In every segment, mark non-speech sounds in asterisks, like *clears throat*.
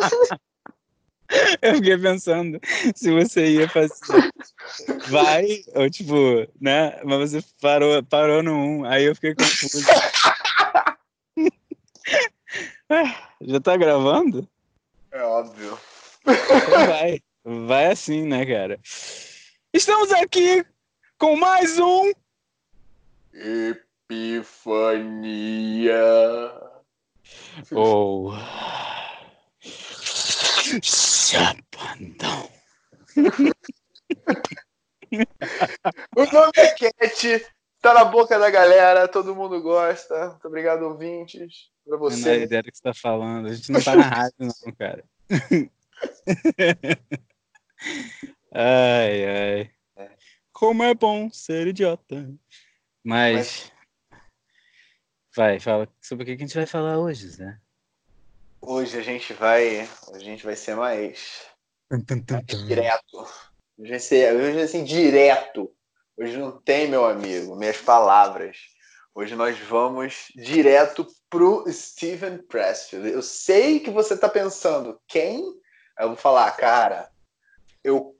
*laughs* Eu fiquei pensando se você ia fazer. Vai, ou tipo, né? Mas você parou, parou no 1, aí eu fiquei confuso. *laughs* Já tá gravando? É óbvio. Então vai. Vai assim, né, cara? Estamos aqui com mais um. Epifania. Ou. Chapandão. O nome é Cat, tá na boca da galera, todo mundo gosta. Muito obrigado, ouvintes. Pra Não é você. ideia do que você tá falando. A gente não tá na rádio, não, cara. *laughs* ai, ai. Como é bom ser idiota. Mas. Vai, fala sobre o que a gente vai falar hoje, Zé. Hoje a gente vai. A gente vai ser mais. mais direto. Hoje vai ser, hoje vai ser direto. Hoje não tem, meu amigo, minhas palavras. Hoje nós vamos direto pro Steven Pressfield. Eu sei que você tá pensando, quem? Aí eu vou falar, cara, eu.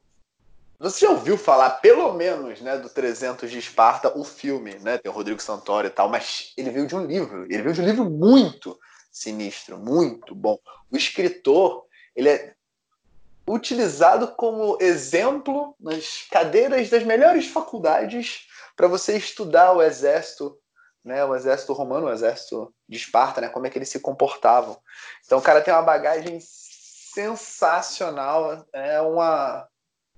Você já ouviu falar, pelo menos, né, do 300 de Esparta, o filme, né? Tem o Rodrigo Santoro e tal, mas ele veio de um livro. Ele veio de um livro muito sinistro, muito bom. O escritor, ele é utilizado como exemplo nas cadeiras das melhores faculdades para você estudar o exército, né, o exército romano, o exército de Esparta, né, como é que eles se comportavam. Então o cara tem uma bagagem sensacional, é uma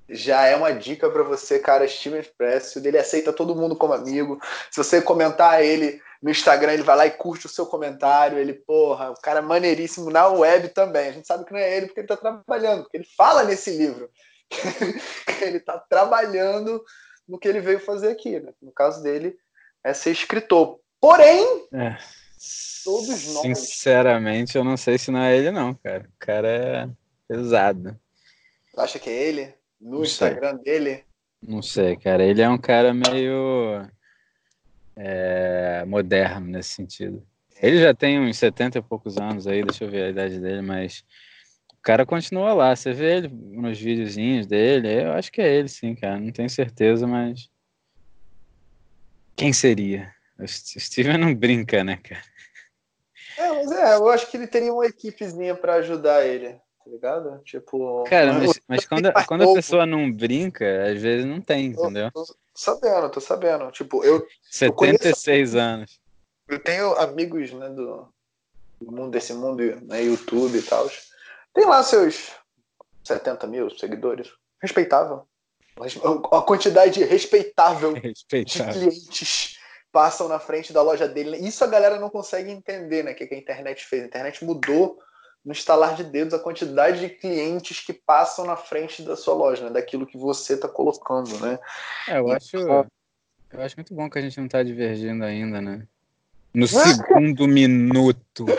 já é uma dica para você, cara, Steven Pressfield, ele aceita todo mundo como amigo. Se você comentar ele no Instagram, ele vai lá e curte o seu comentário. Ele, porra, o cara é maneiríssimo na web também. A gente sabe que não é ele porque ele está trabalhando, porque ele fala nesse livro. *laughs* ele está trabalhando no que ele veio fazer aqui. Né? No caso dele, é ser escritor. Porém, É. Todos nós. Sinceramente, eu não sei se não é ele, não, cara. O cara é pesado. acha que é ele? No Não sei. Instagram dele? Não sei, cara. Ele é um cara meio é, moderno nesse sentido. Ele já tem uns 70 e poucos anos aí, deixa eu ver a idade dele, mas o cara continua lá. Você vê ele nos videozinhos dele, eu acho que é ele sim, cara. Não tenho certeza, mas. Quem seria? O St- Steven não brinca, né, cara? É, mas é, eu acho que ele teria uma equipezinha pra ajudar ele, tá ligado? Tipo. Cara, mas- mas, quando, quando a pessoa não brinca, às vezes não tem, entendeu? Tô sabendo, tô sabendo. Tipo, eu, 76 anos. eu tenho amigos, né, do, do mundo desse mundo, né, YouTube e tal. Tem lá seus 70 mil seguidores. Respeitável. A quantidade respeitável *laughs* de Respeitável. clientes passam na frente da loja dele. Isso a galera não consegue entender, né? O que a internet fez. A internet mudou no estalar de dedos a quantidade de clientes que passam na frente da sua loja, né? Daquilo que você está colocando, né? É, eu acho, eu acho muito bom que a gente não tá divergindo ainda, né? No segundo minuto. *laughs*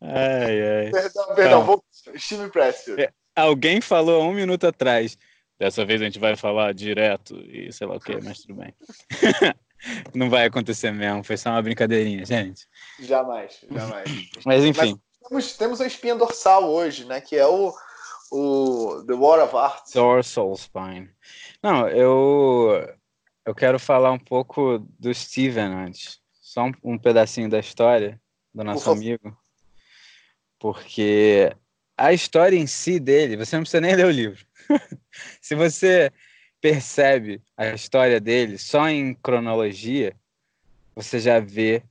ai, ai. Perdão, perdão. Vou... Steve Pressfield. É. Alguém falou há um minuto atrás. Dessa vez a gente vai falar direto e sei lá o que, mas tudo bem. *laughs* não vai acontecer mesmo, foi só uma brincadeirinha, gente. Jamais, jamais. Mas enfim, Temos, temos uma espinha dorsal hoje, né? Que é o, o The War of Art. dorsal spine. Não, eu eu quero falar um pouco do Steven antes. Só um, um pedacinho da história do nosso amigo. Porque a história em si dele, você não precisa nem ler o livro. *laughs* Se você percebe a história dele só em cronologia, você já vê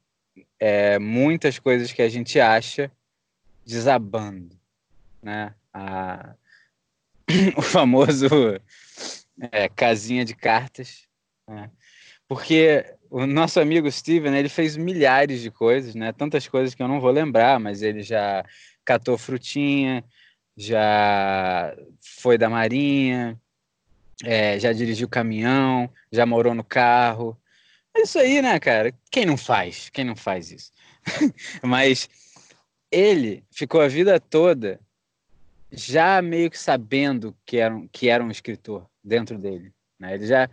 é, muitas coisas que a gente acha desabando, né? A- *clears throat* o famoso é, casinha de cartas, né? porque o nosso amigo Steven ele fez milhares de coisas, né? Tantas coisas que eu não vou lembrar, mas ele já catou frutinha, já foi da marinha, é, já dirigiu caminhão, já morou no carro. É isso aí, né, cara? Quem não faz? Quem não faz isso? *laughs* Mas ele ficou a vida toda já meio que sabendo que era um, que era um escritor dentro dele. Né? Ele já,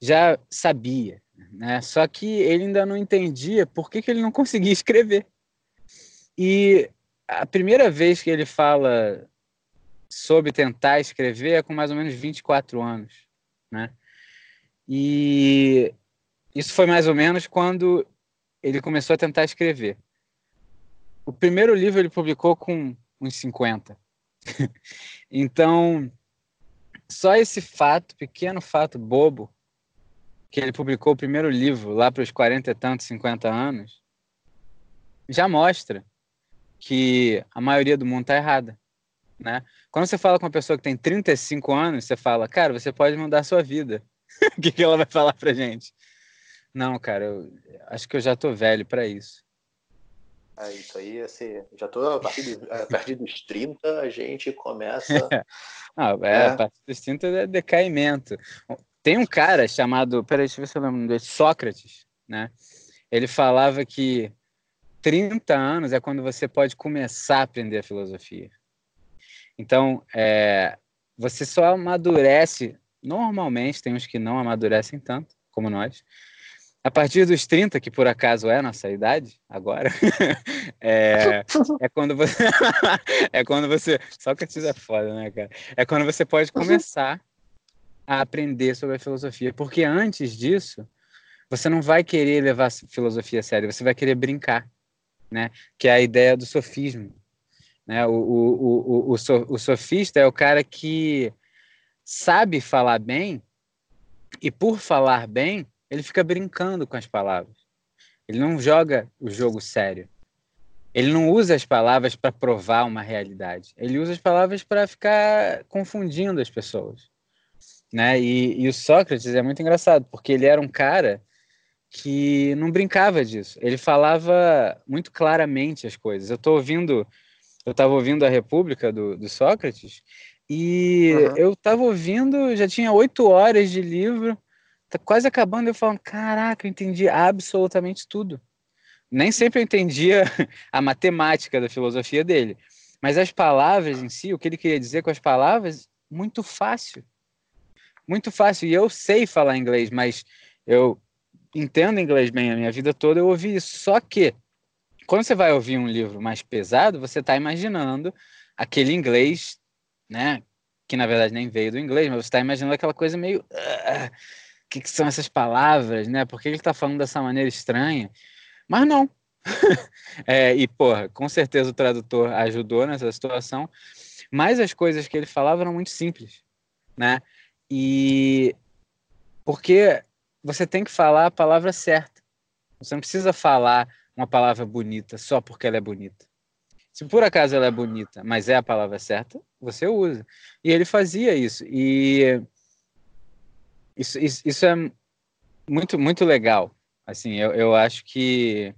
já sabia, né? só que ele ainda não entendia por que, que ele não conseguia escrever. E a primeira vez que ele fala sobre tentar escrever é com mais ou menos 24 anos, né? E isso foi mais ou menos quando ele começou a tentar escrever. O primeiro livro ele publicou com uns 50. *laughs* então, só esse fato, pequeno fato bobo, que ele publicou o primeiro livro lá para os 40 e tantos, 50 anos, já mostra que a maioria do mundo está errada. Né? Quando você fala com uma pessoa que tem 35 anos, você fala, cara, você pode mudar a sua vida. *laughs* o que, que ela vai falar pra gente? Não, cara, eu acho que eu já tô velho para isso. É, isso aí, assim, já tô a partir, a partir dos 30, a gente começa. Não, *laughs* é, é, a partir dos 30 é decaimento. Tem um cara chamado, peraí, deixa eu ver se eu lembro dele, Sócrates, né? Ele falava que 30 anos é quando você pode começar a aprender a filosofia. Então, é, você só amadurece, normalmente, tem uns que não amadurecem tanto, como nós, a partir dos 30, que por acaso é nossa idade, agora, *laughs* é, é, quando você. *laughs* é quando você. Só que isso é foda, né, cara? É quando você pode começar a aprender sobre a filosofia. Porque antes disso, você não vai querer levar a filosofia a sério, você vai querer brincar né? que é a ideia do sofismo. Né? O, o, o, o, o sofista é o cara que sabe falar bem e, por falar bem, ele fica brincando com as palavras. Ele não joga o jogo sério. Ele não usa as palavras para provar uma realidade. Ele usa as palavras para ficar confundindo as pessoas. Né? E, e o Sócrates é muito engraçado, porque ele era um cara que não brincava disso. Ele falava muito claramente as coisas. Eu estou ouvindo, eu estava ouvindo a República do, do Sócrates e uhum. eu estava ouvindo, já tinha oito horas de livro, tá quase acabando. Eu falando, caraca, eu entendi absolutamente tudo. Nem sempre eu entendia *laughs* a matemática da filosofia dele, mas as palavras em si, o que ele queria dizer com as palavras, muito fácil. Muito fácil. E eu sei falar inglês, mas eu entendo inglês bem a minha vida toda, eu ouvi isso. Só que, quando você vai ouvir um livro mais pesado, você está imaginando aquele inglês, né? Que na verdade nem veio do inglês, mas você está imaginando aquela coisa meio. O uh, que, que, são essas palavras, né? Por que ele está falando dessa maneira estranha? Mas não. *laughs* é, e, porra, com certeza o tradutor ajudou nessa situação, mas as coisas que ele falava eram muito simples, né? E porque você tem que falar a palavra certa. Você não precisa falar uma palavra bonita só porque ela é bonita. Se por acaso ela é bonita, mas é a palavra certa, você usa. E ele fazia isso. E isso, isso, isso é muito, muito legal. Assim, eu, eu acho que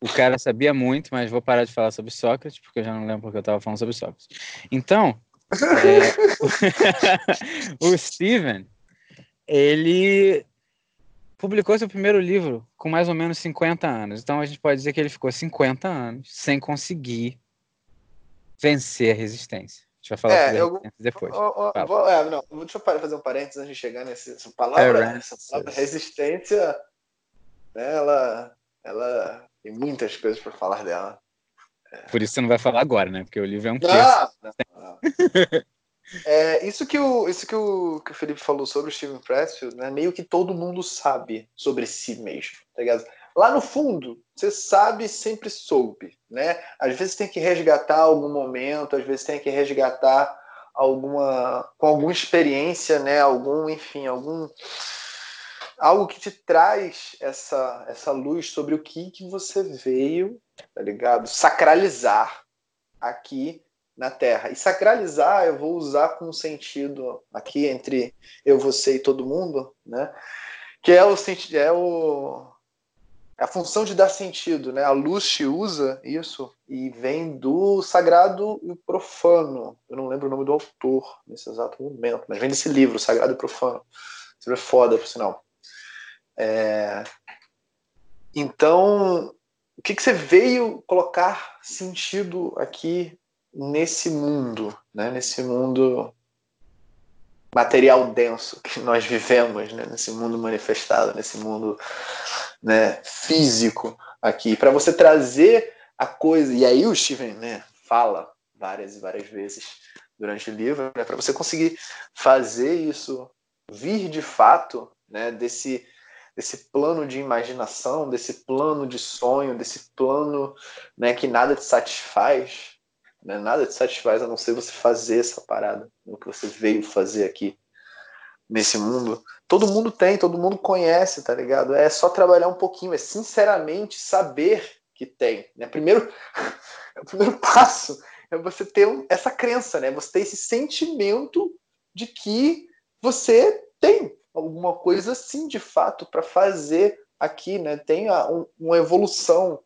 o cara sabia muito, mas vou parar de falar sobre Sócrates, porque eu já não lembro porque eu estava falando sobre Sócrates. Então, *laughs* é, *laughs* o Steven, ele publicou seu primeiro livro com mais ou menos 50 anos. Então a gente pode dizer que ele ficou 50 anos sem conseguir vencer a resistência. A gente vai falar é, eu, depois. Oh, oh, vou, é, não, deixa eu fazer um parênteses antes de chegar nessa palavra. É, essa palavra resistência, né, ela, ela tem muitas coisas para falar dela. Por isso você não vai falar agora, né? Porque o livro é um texto. Não, não, não. *laughs* É, isso que o, isso que o, que o Felipe falou sobre o Steven Pressfield, né, meio que todo mundo sabe sobre si mesmo, tá ligado? Lá no fundo, você sabe, sempre soube, né? Às vezes tem que resgatar algum momento, às vezes tem que resgatar alguma com alguma experiência, né? Algum, enfim, algum algo que te traz essa essa luz sobre o que que você veio, tá ligado? Sacralizar aqui na Terra. E sacralizar eu vou usar com um sentido aqui entre eu, você e todo mundo, né? Que é o é o é a função de dar sentido, né? A Lucy usa isso e vem do sagrado e profano. Eu não lembro o nome do autor nesse exato momento, mas vem desse livro, Sagrado e Profano. Esse livro é foda, por sinal. É... Então, o que, que você veio colocar sentido aqui nesse mundo, né, nesse mundo material denso que nós vivemos, né, nesse mundo manifestado, nesse mundo né, físico aqui, para você trazer a coisa. E aí o Steven né, fala várias e várias vezes durante o livro, né, para você conseguir fazer isso vir de fato né, desse, desse plano de imaginação, desse plano de sonho, desse plano né, que nada te satisfaz, né, nada te satisfaz a não ser você fazer essa parada, o que você veio fazer aqui nesse mundo. Todo mundo tem, todo mundo conhece, tá ligado? É só trabalhar um pouquinho, é sinceramente saber que tem. Né? Primeiro, *laughs* o primeiro passo é você ter essa crença, né? Você ter esse sentimento de que você tem alguma coisa assim de fato para fazer aqui, né? Tem uma evolução,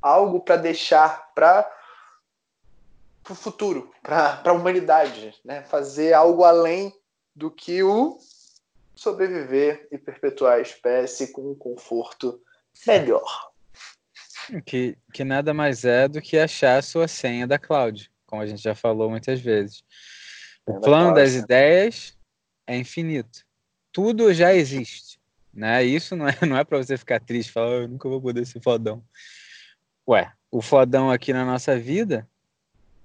algo para deixar para o futuro, para a humanidade, né? Fazer algo além do que o sobreviver e perpetuar a espécie com um conforto melhor. Que, que nada mais é do que achar a sua senha da cloud, como a gente já falou muitas vezes. O plano das ideias é infinito. Tudo já existe. Né? Isso não é, *laughs* não é para você ficar triste, falar, oh, eu nunca vou poder ser fodão. Ué, o fodão aqui na nossa vida,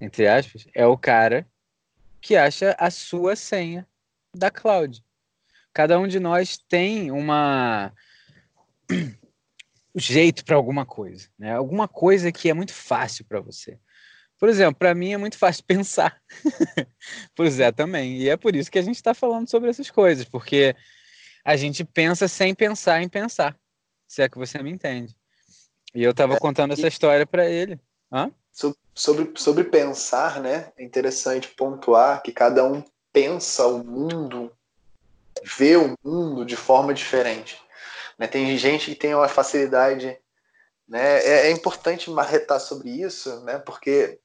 entre aspas, é o cara que acha a sua senha da cloud. Cada um de nós tem uma *clears throat* jeito para alguma coisa, né? Alguma coisa que é muito fácil para você. Por exemplo, para mim é muito fácil *laughs* pensar. Por Zé também. E é por isso que a gente está falando sobre essas coisas, porque a gente pensa sem pensar em pensar. Se é que você me entende. E eu estava é, contando essa história para ele. Hã? Sobre, sobre pensar, né? É interessante pontuar que cada um pensa o mundo, vê o mundo de forma diferente. Né? Tem gente que tem uma facilidade. Né? É, é importante marretar sobre isso, né? porque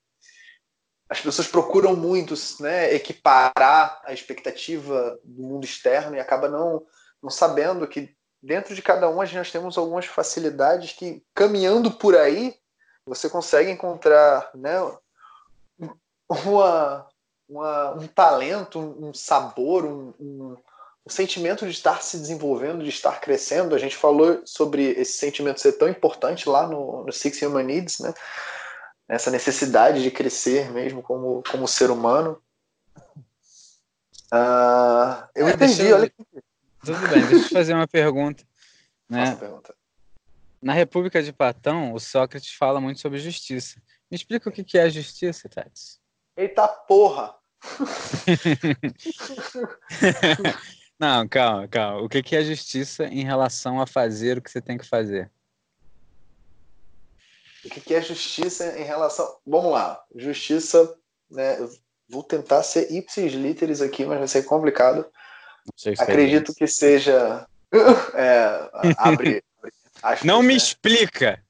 as pessoas procuram muito né, equiparar a expectativa do mundo externo e acaba não, não sabendo que dentro de cada um nós temos algumas facilidades que, caminhando por aí, você consegue encontrar né, uma, uma, um talento, um sabor, um, um, o sentimento de estar se desenvolvendo, de estar crescendo. A gente falou sobre esse sentimento ser tão importante lá no, no Six Human Needs, né? Essa necessidade de crescer mesmo como, como ser humano. Uh, eu é, entendi, eu... olha Tudo bem, deixa eu fazer uma pergunta. *laughs* Né? pergunta. Na República de Platão, o Sócrates fala muito sobre justiça. Me explica o que é a justiça, Tati. Eita porra! *laughs* Não, calma, calma. O que é justiça em relação a fazer o que você tem que fazer? O que é justiça em relação. Vamos lá. Justiça, né? Eu vou tentar ser ipsis literis aqui, mas vai ser complicado. Acredito que seja. *laughs* É, abre. Abre Não me né? explica!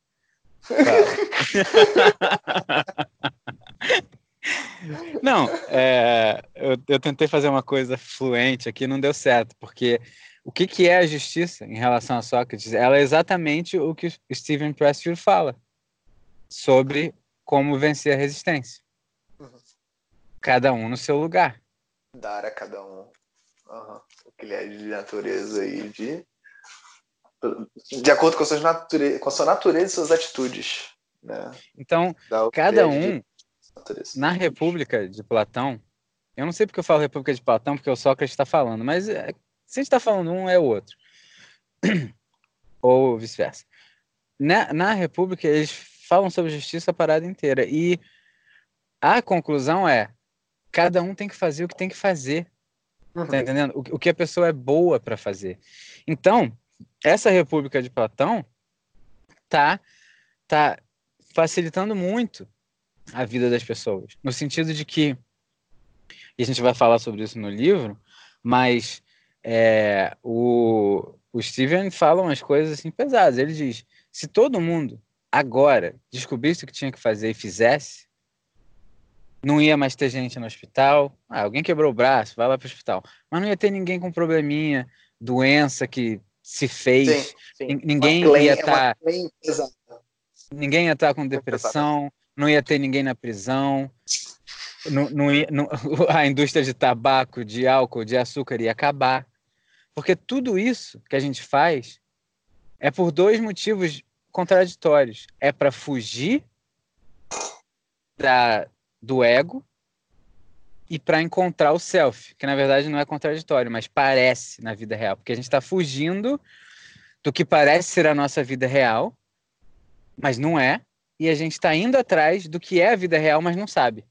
Não, é, eu, eu, tentei fazer uma coisa fluente aqui, não deu certo, porque o que, que é a justiça em relação a Sócrates? Ela é exatamente o que Stephen Pressfield fala sobre como vencer a resistência. Uhum. Cada um no seu lugar. Dar a cada um uhum. o que ele é de natureza e de de acordo com a sua natureza, com a sua natureza e suas atitudes. Né? Então, cada um na República de Platão, eu não sei porque eu falo República de Platão, porque o Sócrates está falando, mas é, se a gente está falando um, é o outro. *clears throat* Ou vice-versa. Na, na República, eles falam sobre justiça a parada inteira. E a conclusão é: cada um tem que fazer o que tem que fazer. Tá uhum. entendendo? O, o que a pessoa é boa para fazer. Então, essa República de Platão tá, tá facilitando muito a vida das pessoas. No sentido de que, e a gente vai falar sobre isso no livro, mas é, o, o Steven fala umas coisas assim pesadas. Ele diz: se todo mundo agora descobrisse o que tinha que fazer e fizesse, não ia mais ter gente no hospital. Ah, alguém quebrou o braço, vai lá para o hospital. Mas não ia ter ninguém com probleminha, doença que se fez. Sim, sim. Ninguém ia estar. Tá, ninguém ia estar tá com depressão não ia ter ninguém na prisão, não, não ia, não, *laughs* a indústria de tabaco, de álcool, de açúcar ia acabar. Porque tudo isso que a gente faz é por dois motivos contraditórios. É para fugir da, do ego e para encontrar o self, que na verdade não é contraditório, mas parece na vida real, porque a gente está fugindo do que parece ser a nossa vida real, mas não é, e a gente está indo atrás do que é a vida real, mas não sabe.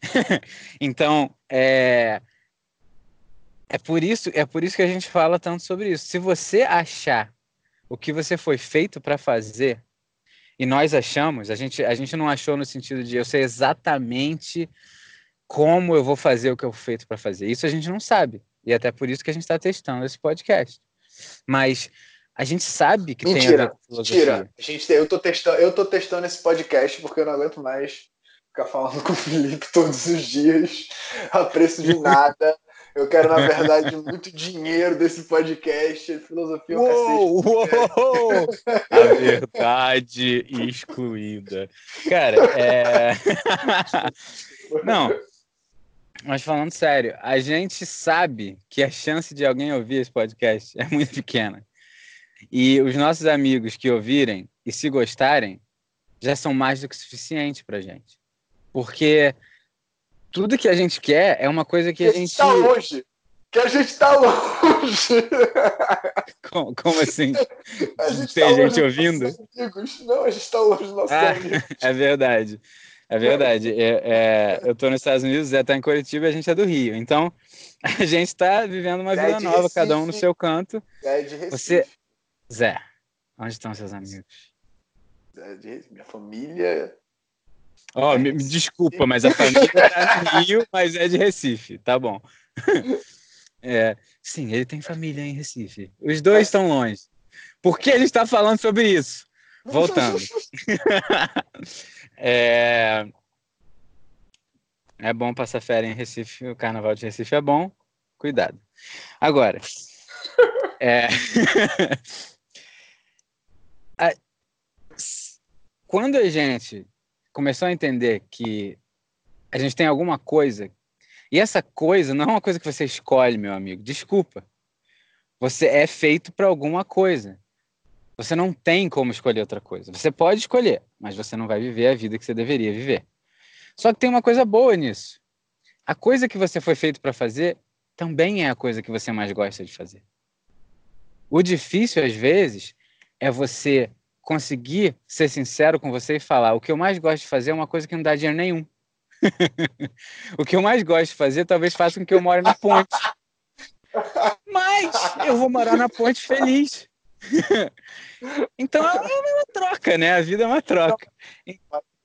*laughs* então, é, é por isso, é por isso que a gente fala tanto sobre isso. Se você achar o que você foi feito para fazer, e nós achamos, a gente, a gente não achou no sentido de eu sei exatamente como eu vou fazer o que eu feito para fazer. Isso a gente não sabe. E até por isso que a gente está testando esse podcast. Mas a gente sabe que mentira, tem a. Mentira. A gente, eu, tô testando, eu tô testando esse podcast porque eu não aguento mais ficar falando com o Felipe todos os dias a preço de nada. Eu quero, na verdade, muito dinheiro desse podcast. Filosofia uou, uou, *laughs* A verdade excluída. Cara, é. *laughs* Não. Mas falando sério, a gente sabe que a chance de alguém ouvir esse podcast *laughs* é muito pequena. E os nossos amigos que ouvirem e se gostarem já são mais do que suficiente pra gente. Porque tudo que a gente quer é uma coisa que, a gente. Tá longe! Que a gente tá longe! *laughs* Como, como assim? Gente Tem tá gente ouvindo? Não, a gente tá longe dos nossos ah, amigos. *laughs* É verdade. É verdade. É, é, eu tô nos Estados Unidos, Zé tá em Curitiba e a gente é do Rio. Então, *laughs* a gente tá vivendo uma vida nova, Recife. cada um no seu canto. Zé de Recife. Você... Zé, onde estão seus amigos? Zé de Recife. Minha família Ó, oh, me, me, desculpa, mas a família tá no Rio, mas é de Recife, tá bom. *laughs* É, sim, ele tem família em Recife. Os dois estão longe. Por que ele está falando sobre isso? *laughs* Voltando. É... é bom passar férias em Recife, o carnaval de Recife é bom. Cuidado. Agora, *laughs* é... *laughs* quando a gente começou a entender que a gente tem alguma coisa. E essa coisa não é uma coisa que você escolhe, meu amigo. Desculpa. Você é feito para alguma coisa. Você não tem como escolher outra coisa. Você pode escolher, mas você não vai viver a vida que você deveria viver. Só que tem uma coisa boa nisso. A coisa que você foi feito para fazer também é a coisa que você mais gosta de fazer. O difícil, às vezes, é você conseguir ser sincero com você e falar: o que eu mais gosto de fazer é uma coisa que não dá dinheiro nenhum. *laughs* o que eu mais gosto de fazer talvez faça com que eu more na ponte. *laughs* Mas eu vou morar na ponte feliz. *laughs* então é uma troca, né? A vida é uma troca. Eu,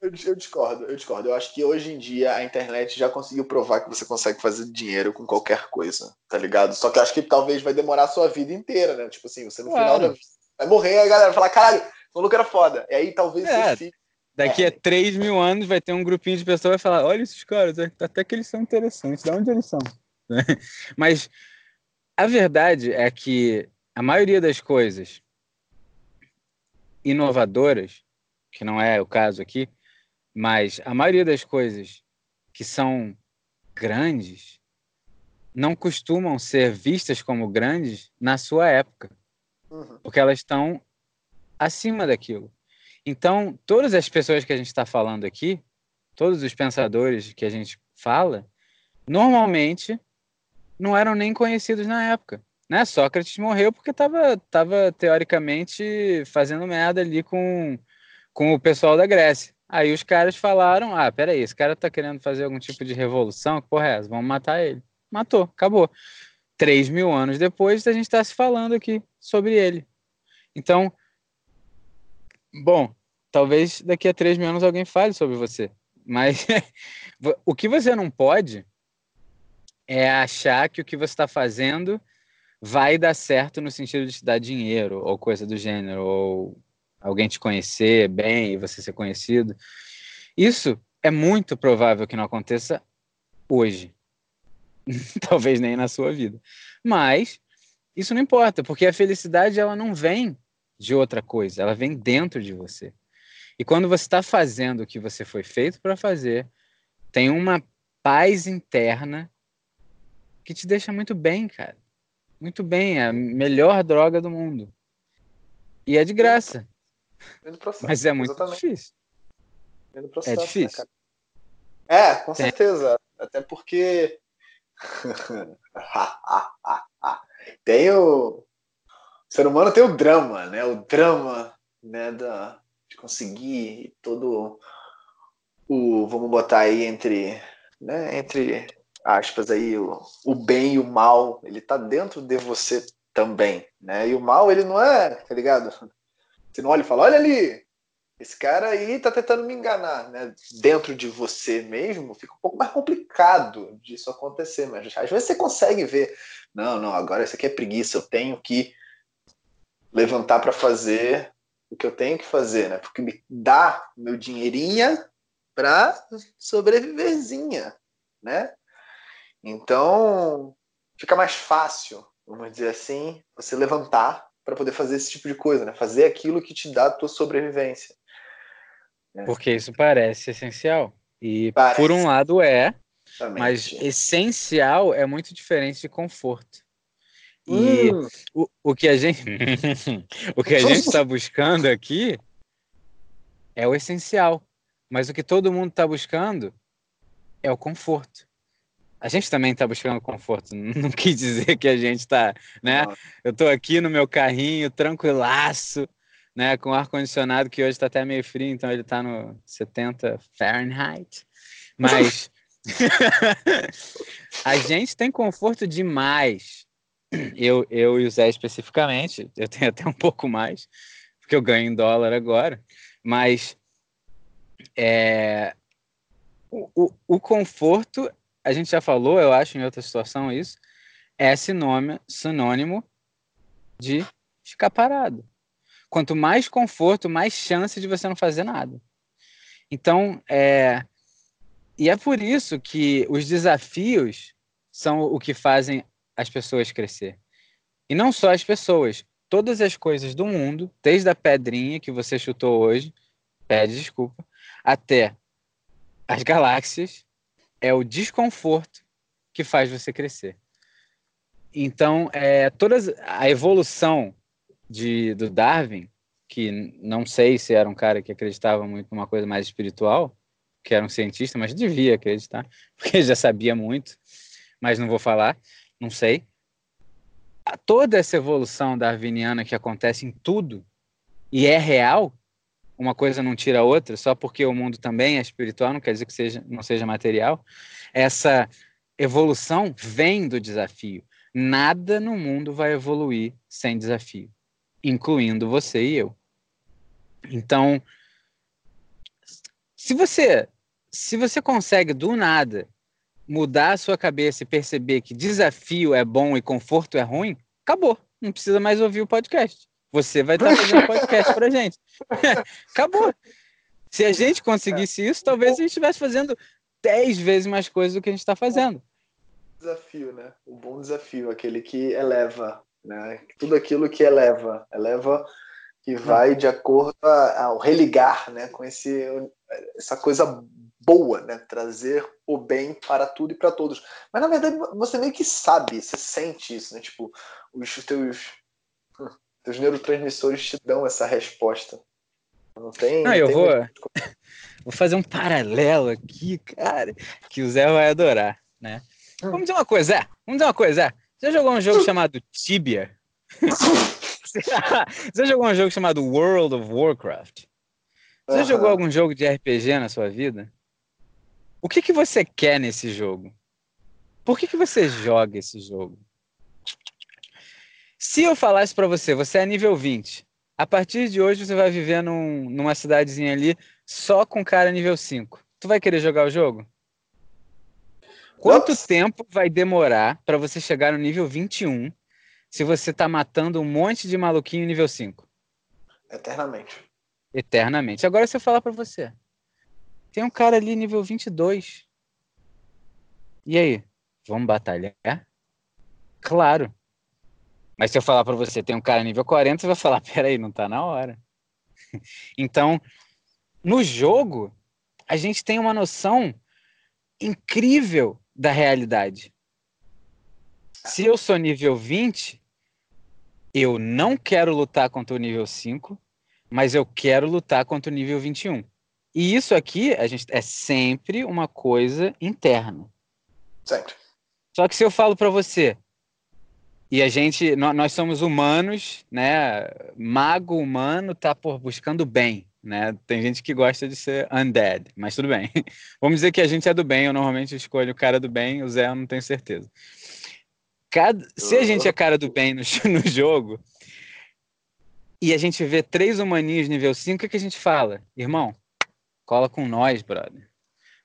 eu, discordo, eu discordo. Eu acho que hoje em dia a internet já conseguiu provar que você consegue fazer dinheiro com qualquer coisa, tá ligado? Só que eu acho que talvez vai demorar a sua vida inteira, né? Tipo assim, você no claro. final da vida vai morrer, aí a galera fala, caralho, o Luca era foda. E aí talvez é, Daqui é. a 3 mil anos vai ter um grupinho de pessoas que vai falar: olha esses caras, até que eles são interessantes, de onde eles são? *laughs* Mas a verdade é que a maioria das coisas inovadoras, que não é o caso aqui, mas a maioria das coisas que são grandes não costumam ser vistas como grandes na sua época, uhum. porque elas estão acima daquilo. Então, todas as pessoas que a gente está falando aqui, todos os pensadores que a gente fala, normalmente não eram nem conhecidos na época. Né? Sócrates morreu porque estava tava, teoricamente fazendo merda ali com, com o pessoal da Grécia. Aí os caras falaram: ah, peraí, esse cara está querendo fazer algum tipo de revolução, que porra é essa? Vamos matar ele. Matou, acabou. Três mil anos depois, a gente está se falando aqui sobre ele. Então, Bom, talvez daqui a três mil anos alguém fale sobre você. Mas *laughs* o que você não pode é achar que o que você está fazendo vai dar certo no sentido de te dar dinheiro ou coisa do gênero, ou alguém te conhecer bem e você ser conhecido. Isso é muito provável que não aconteça hoje. *laughs* Talvez nem na sua vida. Mas isso não importa, porque a felicidade ela não vem de outra coisa, ela vem dentro de você. E quando você está fazendo o que você foi feito para fazer, tem uma paz interna que te deixa muito bem, cara. Muito bem, é a melhor droga do mundo. E é de graça. Processo, Mas é muito exatamente. difícil. Processo, é difícil. Né, É, com Tem. certeza. Até porque. *laughs* tem o. O ser humano tem o drama, né? O drama né, da, de conseguir todo o. Vamos botar aí entre. Né, entre aspas aí, o, o bem e o mal, ele tá dentro de você também, né? E o mal, ele não é, tá ligado? Você não olha e fala, olha ali, esse cara aí tá tentando me enganar, né? Dentro de você mesmo, fica um pouco mais complicado disso acontecer, mas às vezes você consegue ver, não, não, agora isso aqui é preguiça, eu tenho que levantar para fazer o que eu tenho que fazer, né? Porque me dá meu dinheirinha para sobreviverzinha, né? Então, fica mais fácil, vamos dizer assim, você levantar para poder fazer esse tipo de coisa, né? Fazer aquilo que te dá a tua sobrevivência. É. Porque isso parece essencial. E parece. por um lado é, Exatamente. mas essencial é muito diferente de conforto. E hum. o, o que a gente *laughs* o que a gente está buscando aqui é o essencial. Mas o que todo mundo está buscando é o conforto. A gente também está buscando conforto. *laughs* Não quis dizer que a gente está, né? Não. Eu estou aqui no meu carrinho, tranquilaço, né, com ar condicionado que hoje está até meio frio, então ele está no 70 Fahrenheit. *laughs* Mas *laughs* a gente tem conforto demais. Eu, eu e o Zé especificamente, eu tenho até um pouco mais, porque eu ganho em dólar agora. Mas é, o, o, o conforto, a gente já falou, eu acho, em outra situação isso, é sinônimo, sinônimo de ficar parado. Quanto mais conforto, mais chance de você não fazer nada. Então, é... e é por isso que os desafios são o que fazem as pessoas crescer. E não só as pessoas, todas as coisas do mundo, desde a pedrinha que você chutou hoje, pede desculpa, até as galáxias, é o desconforto que faz você crescer. Então, é, todas a evolução de, do Darwin, que não sei se era um cara que acreditava muito numa coisa mais espiritual, que era um cientista, mas devia acreditar, *laughs* porque já sabia muito, mas não vou falar, não sei. Toda essa evolução darwiniana que acontece em tudo e é real, uma coisa não tira a outra, só porque o mundo também é espiritual, não quer dizer que seja, não seja material. Essa evolução vem do desafio. Nada no mundo vai evoluir sem desafio incluindo você e eu. Então, se você se você consegue do nada mudar a sua cabeça e perceber que desafio é bom e conforto é ruim, acabou. Não precisa mais ouvir o podcast. Você vai estar fazendo podcast pra gente. *laughs* acabou. Se a gente conseguisse isso, talvez a gente estivesse fazendo dez vezes mais coisas do que a gente está fazendo. Desafio, né? O bom desafio, aquele que eleva né? Tudo aquilo que eleva, eleva que vai de acordo ao religar, né? Com esse, essa coisa boa, né? Trazer o bem para tudo e para todos. Mas na verdade você meio que sabe, você sente isso, né? Tipo, os teus, teus neurotransmissores te dão essa resposta. Não tem. Não, eu tem vou, *laughs* vou fazer um paralelo aqui, cara, que o Zé vai adorar, né? Hum. Vamos dizer uma coisa, Zé. Vamos dizer uma coisa, Zé. Você jogou um jogo chamado Tibia? *laughs* Você jogou um jogo chamado World of Warcraft? Você uhum. jogou algum jogo de RPG na sua vida? O que, que você quer nesse jogo? Por que, que você joga esse jogo? Se eu falasse para você, você é nível 20, a partir de hoje você vai viver num, numa cidadezinha ali só com cara nível 5. Tu vai querer jogar o jogo? Quanto tempo vai demorar para você chegar no nível 21 se você tá matando um monte de maluquinho nível 5? Eternamente. Eternamente. Agora se eu falar para você, tem um cara ali nível 22. E aí, vamos batalhar? Claro. Mas se eu falar para você, tem um cara nível 40, você vai falar, peraí, não tá na hora. *laughs* então, no jogo, a gente tem uma noção incrível da realidade. Se eu sou nível 20, eu não quero lutar contra o nível 5, mas eu quero lutar contra o nível 21. E isso aqui a gente, é sempre uma coisa interna. Sempre. Só que se eu falo para você, e a gente, nós somos humanos, né? Mago humano tá por buscando bem, né? Tem gente que gosta de ser undead, mas tudo bem. *laughs* Vamos dizer que a gente é do bem, eu normalmente escolho o cara do bem, o Zé eu não tenho certeza. Cada, se a gente é cara do bem no, *laughs* no jogo, e a gente vê três humaninhos nível 5, o que, que a gente fala? Irmão, cola com nós, brother.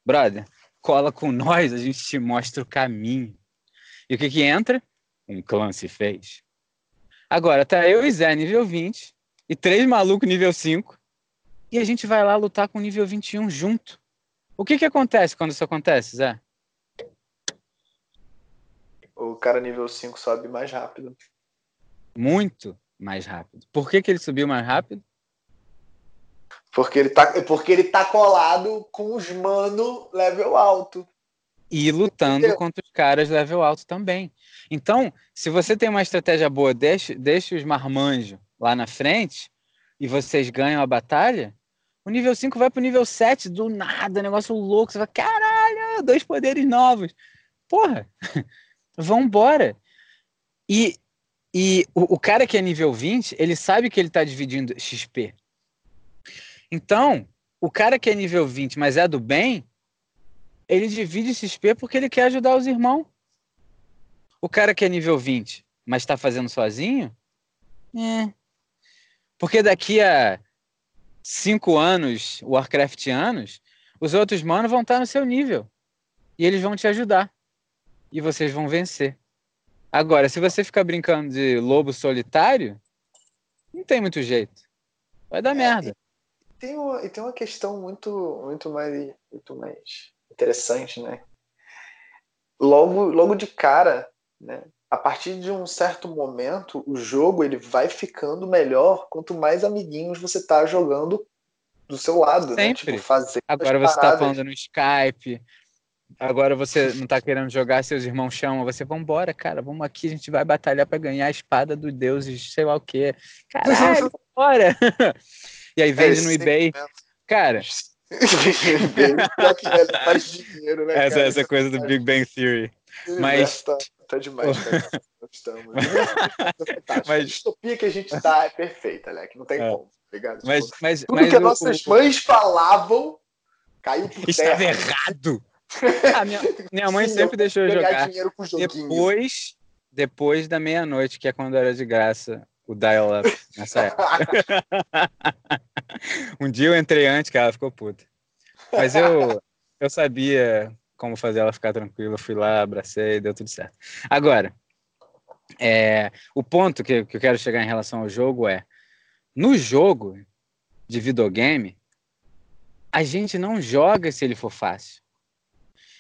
Brother, cola com nós, a gente te mostra o caminho. E o que que entra? Um clã se fez. Agora, tá eu e Zé nível 20 e três malucos nível 5 e a gente vai lá lutar com nível 21 junto. O que que acontece quando isso acontece, Zé? O cara nível 5 sobe mais rápido. Muito mais rápido. Por que, que ele subiu mais rápido? Porque ele tá, porque ele tá colado com os mano level alto. E lutando contra os caras level alto também. Então, se você tem uma estratégia boa, deixe, deixe os marmanjos lá na frente e vocês ganham a batalha, o nível 5 vai pro nível 7 do nada, negócio louco. Você vai, caralho, dois poderes novos. Porra, *laughs* vambora. E e o, o, cara que é nível 20, ele sabe que ele está dividindo XP. Então, o cara que é nível 20, mas é do bem, ele divide XP porque ele quer ajudar os irmãos. O cara que é nível 20, mas está fazendo sozinho, é. Porque daqui a cinco anos, Warcraft anos, os outros manos vão estar tá no seu nível. E eles vão te ajudar. E vocês vão vencer. Agora, se você ficar brincando de lobo solitário, não tem muito jeito. Vai dar é, merda. E tem, uma, e tem uma questão muito, muito, mais, muito mais interessante, né? Logo, logo de cara, né? A partir de um certo momento, o jogo ele vai ficando melhor quanto mais amiguinhos você tá jogando do seu lado, Sempre. né? Tipo, fazer Agora você tá falando no Skype, Agora você não tá querendo jogar, seus irmãos chamam você, vambora, cara, vamos aqui, a gente vai batalhar para ganhar a espada dos deuses, sei lá o quê. Caralho, *laughs* bora! *laughs* E aí vende é no eBay. Cara. Dinheiro, né, essa, essa coisa do Big Bang Theory. Mas. Tá, tá demais, cara. Estamos. Mas... A distopia que a gente tá é perfeita, né? Que não tem é. como, tá ligado? Mas, tipo, mas, tudo mas que o, nossas mães falavam caiu por Estava terra. errado. Ah, minha, minha mãe Sim, sempre deixou eu jogar. Depois, depois da meia-noite, que é quando era de graça o dial-up nessa época. *laughs* um dia eu entrei antes, que ela ficou puta. Mas eu, eu sabia como fazer ela ficar tranquila. Fui lá, abracei, deu tudo certo. Agora, é, o ponto que, que eu quero chegar em relação ao jogo é: no jogo de videogame, a gente não joga se ele for fácil.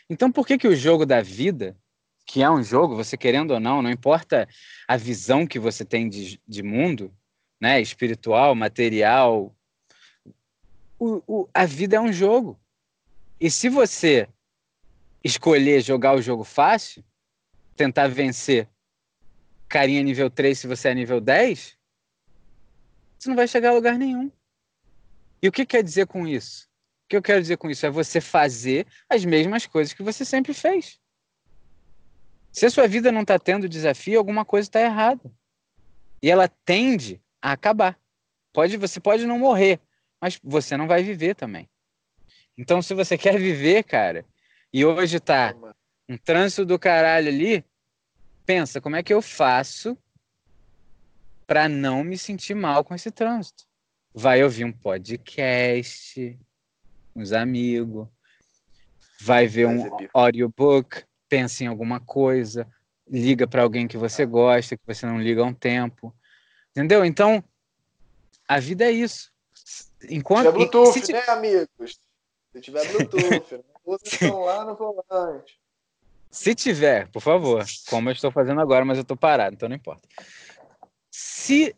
Então, por que, que o jogo da vida, que é um jogo, você querendo ou não, não importa a visão que você tem de, de mundo, né, espiritual, material, o, o, a vida é um jogo. E se você escolher jogar o jogo fácil, tentar vencer carinha nível 3 se você é nível 10, você não vai chegar a lugar nenhum. E o que quer dizer com isso? que eu quero dizer com isso? É você fazer as mesmas coisas que você sempre fez. Se a sua vida não está tendo desafio, alguma coisa está errada. E ela tende a acabar. Pode, você pode não morrer, mas você não vai viver também. Então, se você *laughs* quer viver, cara, e hoje tá um trânsito do caralho ali, pensa, como é que eu faço para não me sentir mal com esse trânsito? Vai ouvir um podcast, uns amigos, vai ver um audiobook, pensa em alguma coisa, liga para alguém que você gosta, que você não liga há um tempo. Entendeu? Então, a vida é isso. Enquanto, se tiver Bluetooth, se né, amigos? Se tiver Bluetooth, *laughs* não lá no volante. Se tiver, por favor, como eu estou fazendo agora, mas eu estou parado, então não importa. Se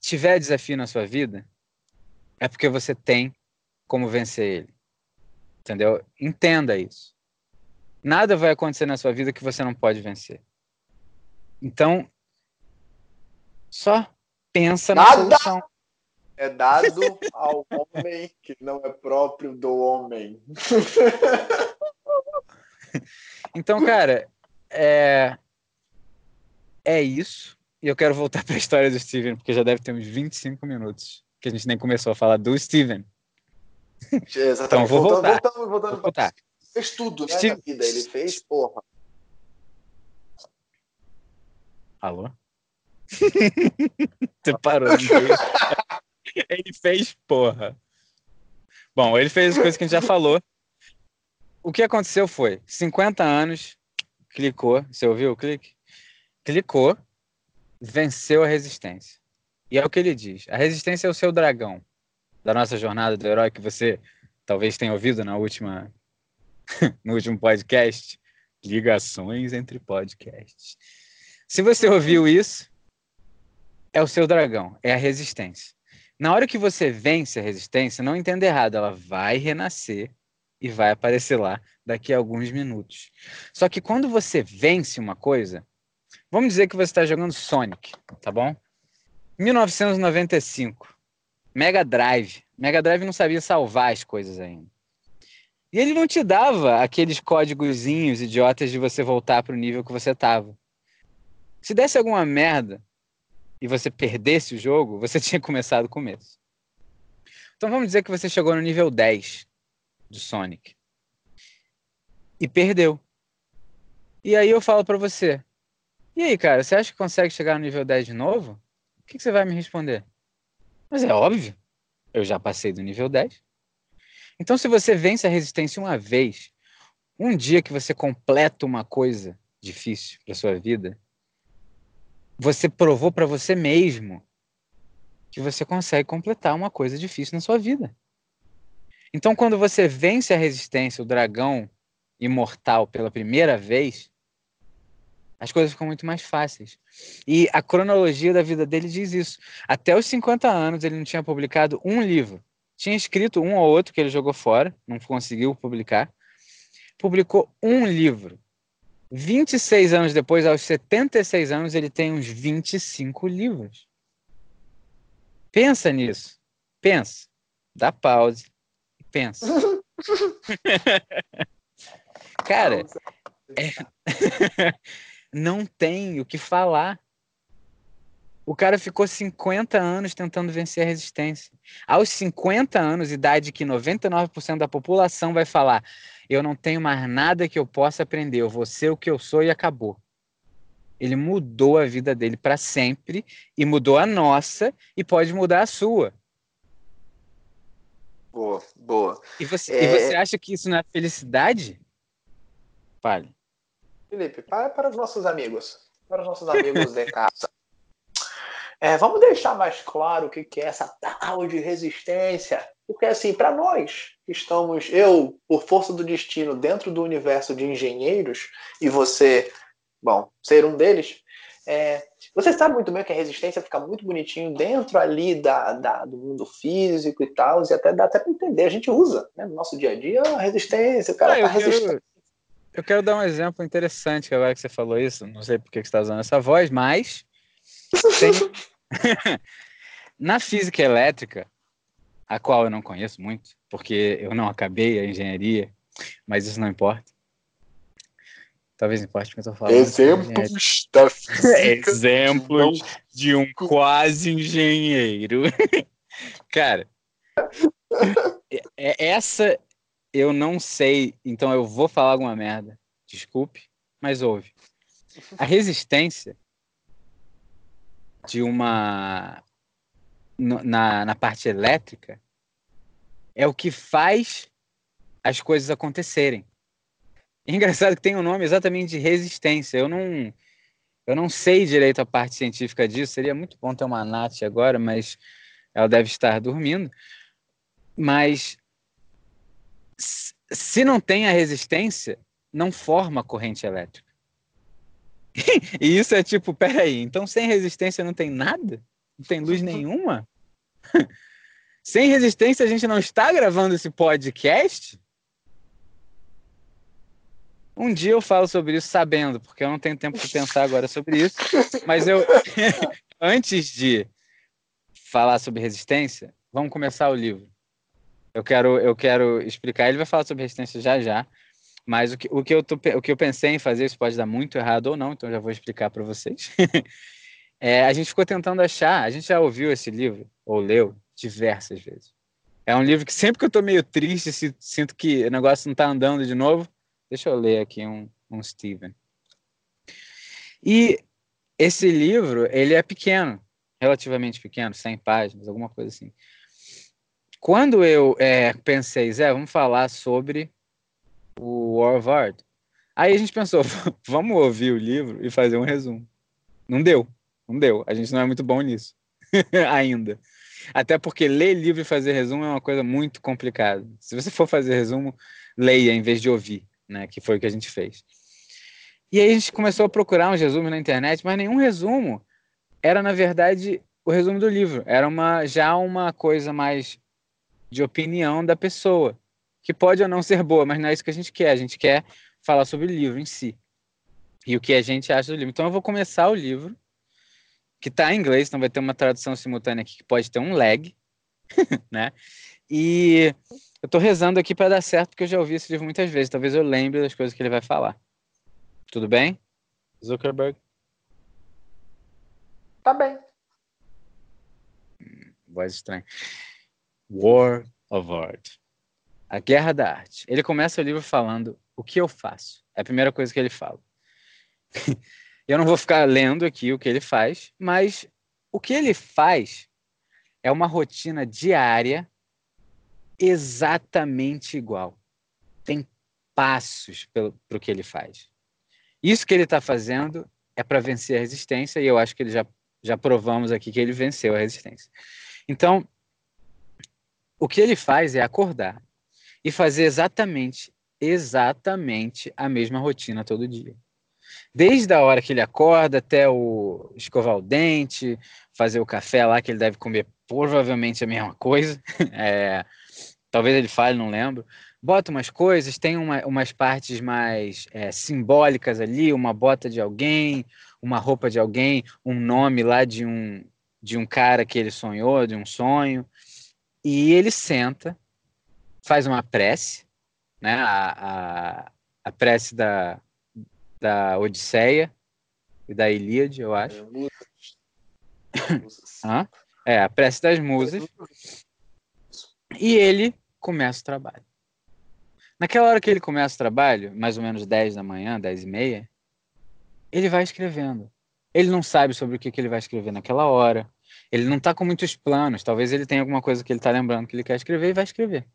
tiver desafio na sua vida, é porque você tem como vencer ele. Entendeu? Entenda isso. Nada vai acontecer na sua vida que você não pode vencer. Então, só pensa Nada. na solução. é dado ao *laughs* homem que não é próprio do homem. *laughs* Então, cara, é, é isso. E eu quero voltar para a história do Steven, porque já deve ter uns 25 minutos que a gente nem começou a falar do Steven. Exatamente. Então, vou voltando, voltar. Voltando, voltando Vou voltar. Fez tudo, né, Steve- na vida. Ele fez, porra. Alô? *laughs* Você parou. *laughs* Ele fez porra. Bom, ele fez as coisas que a gente já falou. O que aconteceu foi 50 anos, clicou, você ouviu o clique? Clicou, venceu a resistência. E é o que ele diz: a resistência é o seu dragão da nossa jornada do herói que você talvez tenha ouvido na última *laughs* no último podcast, ligações entre podcasts. Se você ouviu isso, é o seu dragão, é a resistência. Na hora que você vence a resistência, não entenda errado, ela vai renascer e vai aparecer lá daqui a alguns minutos. Só que quando você vence uma coisa, vamos dizer que você está jogando Sonic, tá bom? 1995, Mega Drive. Mega Drive não sabia salvar as coisas ainda. E ele não te dava aqueles códigozinhos idiotas de você voltar para o nível que você estava. Se desse alguma merda e você perdesse o jogo, *laughs* você tinha começado do começo. Então vamos dizer que você chegou no nível 10 do Sonic e perdeu. E aí eu falo para você: "E aí, cara, você acha que consegue chegar no nível 10 de novo?" O que, que você vai me responder? Mas é óbvio. Eu já passei do nível 10. Então se você vence a resistência uma vez, um dia que você completa uma coisa difícil para sua vida, você provou para você mesmo que você consegue completar uma coisa difícil na sua vida. Então, quando você vence a resistência, o dragão imortal pela primeira vez, as coisas ficam muito mais fáceis. E a cronologia da vida dele diz isso. Até os 50 anos, ele não tinha publicado um livro. Tinha escrito um ou outro que ele jogou fora, não conseguiu publicar. Publicou um livro. 26 anos depois, aos 76 anos, ele tem uns 25 livros. Pensa nisso. Pensa. Dá pause. Pensa. *laughs* Cara, é- *laughs* não tem o que falar. O cara ficou 50 anos tentando vencer a resistência. Aos 50 anos, idade que 99% da população vai falar: eu não tenho mais nada que eu possa aprender, eu vou ser o que eu sou e acabou. Ele mudou a vida dele para sempre e mudou a nossa e pode mudar a sua. Boa, boa. E você, É. e você acha que isso não é felicidade? Fale. Felipe, para, para os nossos amigos. Para os nossos amigos de casa. É, vamos deixar mais claro o que, que é essa tal de resistência. Porque, assim, para nós que estamos, eu, por força do destino, dentro do universo de engenheiros, e você, bom, ser um deles, é, você sabe muito bem que a resistência fica muito bonitinho dentro ali da, da- do mundo físico e tal, e até dá até para entender. A gente usa né, no nosso dia a dia a resistência, o cara Ah, tá eu, resistindo. quero, eu quero dar um exemplo interessante que agora que você falou isso. Não sei por que que você está usando essa voz, mas tem- *laughs* *laughs* na física elétrica, a qual eu não conheço muito, porque eu não acabei a engenharia, mas isso não importa. Talvez importe o que eu estou falando. Exemplos *laughs* da física. Exemplos de um quase engenheiro. Cara, é- é- essa eu não sei, então eu vou falar alguma merda. Desculpe, mas ouve. A resistência de uma na, na parte elétrica é o que faz as coisas acontecerem. É *laughs* engraçado que tem um nome exatamente de resistência. Eu não eu não sei direito a parte científica disso. Seria muito bom ter uma Nath agora, mas ela deve estar dormindo. Mas se não tem a resistência, não forma corrente elétrica. *laughs* e isso é tipo, peraí, então sem resistência não tem nada? Não tem luz nenhuma? *laughs* sem resistência a gente não está gravando esse podcast? Um dia eu falo sobre isso sabendo, porque eu não tenho tempo de pensar agora sobre isso. Mas eu, *laughs* antes de falar sobre resistência, vamos começar o livro. Eu quero, eu quero explicar. Ele vai falar sobre resistência já já. Mas o que, o, que eu tô, o que eu pensei em fazer, isso pode dar muito errado ou não, então já vou explicar para vocês. *laughs* é, a gente ficou tentando achar, a gente já ouviu esse livro, ou leu, diversas vezes. É um livro que sempre que eu estou meio triste, sinto que o negócio não está andando de novo, deixa eu ler aqui um, um Steven. E esse livro, ele é pequeno, relativamente pequeno, 100 páginas, alguma coisa assim. Quando eu é, pensei, Zé, vamos falar sobre o War of Art. Aí a gente pensou, *laughs* vamos ouvir o livro e fazer um resumo. Não deu, não deu. A gente não é muito bom nisso *laughs* ainda. Até porque ler livro e fazer resumo é uma coisa muito complicada. Se você for fazer resumo, leia em vez de ouvir, né? Que foi o que a gente fez. E aí a gente começou a procurar uns resumos na internet, mas nenhum resumo era, na verdade, o resumo do livro. Era uma, já uma coisa mais de opinião da pessoa que pode ou não ser boa, mas não é isso que a gente quer. A gente quer falar sobre o livro em si e o que a gente acha do livro. Então eu vou começar o livro, que está em inglês, então vai ter uma tradução simultânea aqui que pode ter um lag, *laughs* né? E eu estou rezando aqui para dar certo, porque eu já ouvi esse livro muitas vezes. Talvez eu lembre das coisas que ele vai falar. Tudo bem? Zuckerberg? Tá bem. Hum, voz estranha. War of Art. A Guerra da Arte. Ele começa o livro falando o que eu faço. É a primeira coisa que ele fala. *laughs* eu não vou ficar lendo aqui o que ele faz, mas o que ele faz é uma rotina diária exatamente igual. Tem passos para o que ele faz. Isso que ele está fazendo é para vencer a resistência, e eu acho que ele já, já provamos aqui que ele venceu a resistência. Então, o que ele faz é acordar e fazer exatamente, exatamente a mesma rotina todo dia. Desde a hora que ele acorda até o escovar o dente, fazer o café lá, que ele deve comer provavelmente a mesma coisa. *laughs* É, talvez ele fale, não lembro. Bota umas coisas, tem uma, umas partes mais é, simbólicas ali, uma bota de alguém, uma roupa de alguém, um nome lá de um, de um cara que ele sonhou, de um sonho. E ele senta faz uma prece, né? A, a, a prece da, da Odisseia e da Ilíade, eu acho. Hã? É, a prece das musas. E ele começa o trabalho. Naquela hora que ele começa o trabalho, mais ou menos 10 da manhã, 10 e meia, ele vai escrevendo. Ele não sabe sobre o que, que ele vai escrever naquela hora. Ele não está com muitos planos. Talvez ele tenha alguma coisa que ele está lembrando que ele quer escrever e vai escrever.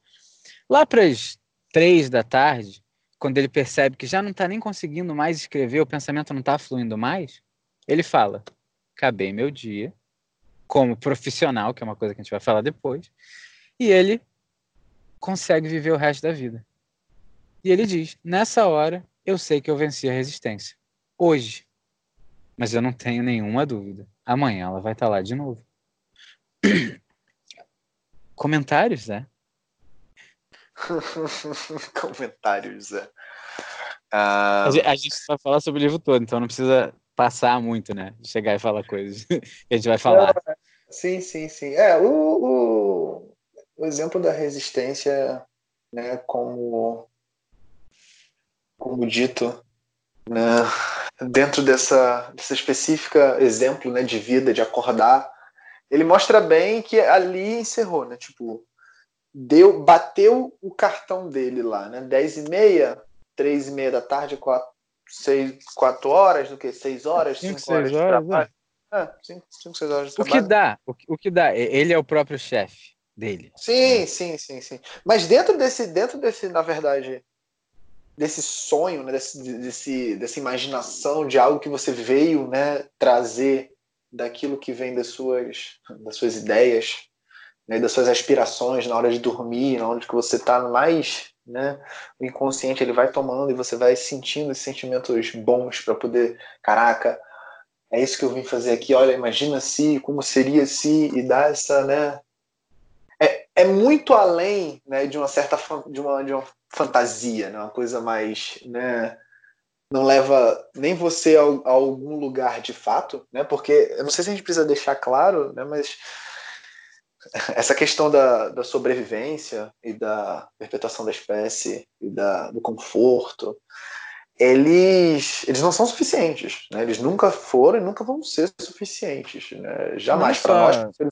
Lá para as três da tarde, quando ele percebe que já não está nem conseguindo mais escrever, o pensamento não está fluindo mais, ele fala: acabei meu dia como profissional, que é uma coisa que a gente vai falar depois, e ele consegue viver o resto da vida. E ele diz: nessa hora eu sei que eu venci a resistência. Hoje. Mas eu não tenho nenhuma dúvida. Amanhã ela vai estar tá lá de novo. *clears throat* Comentários, né? *laughs* Comentários, é. Uh... A gente vai falar sobre o livro todo, então não precisa passar muito, né? Chegar e falar coisas *laughs* a gente vai falar. sim, sim, sim. É, o, o, o, exemplo da resistência, né, como, como dito, né, dentro dessa, dessa específica exemplo né, de vida, de acordar, ele mostra bem que ali encerrou, né? Tipo, deu, bateu o cartão dele lá, né? 10 e meia, 3 e meia da tarde, 4, 6, 4 horas, do que? 6 horas, 5, 5 horas, de trabalho. É, 5, 5, 6 horas de trabalho. O que dá, o que, o que dá, ele é o próprio chefe dele. Sim, sim, sim, sim. Mas dentro desse, dentro desse, na verdade, desse sonho, né, desse, desse, dessa imaginação de algo que você veio, né, trazer daquilo que vem das suas, das suas ideias, né, das suas aspirações na hora de dormir, na hora que você está mais, né, o inconsciente ele vai tomando e você vai sentindo esses sentimentos bons para poder, caraca, é isso que eu vim fazer aqui, olha, imagina se, como seria se, e dar essa, né, é, é muito além, né, de uma certa, de uma, de uma fantasia, né, uma coisa mais, né, não leva nem você a, a algum lugar de fato, né, porque, eu não sei se a gente precisa deixar claro, né, mas essa questão da, da sobrevivência e da perpetuação da espécie e da, do conforto, eles, eles não são suficientes. Né? Eles nunca foram e nunca vão ser suficientes. Né? Jamais para nós.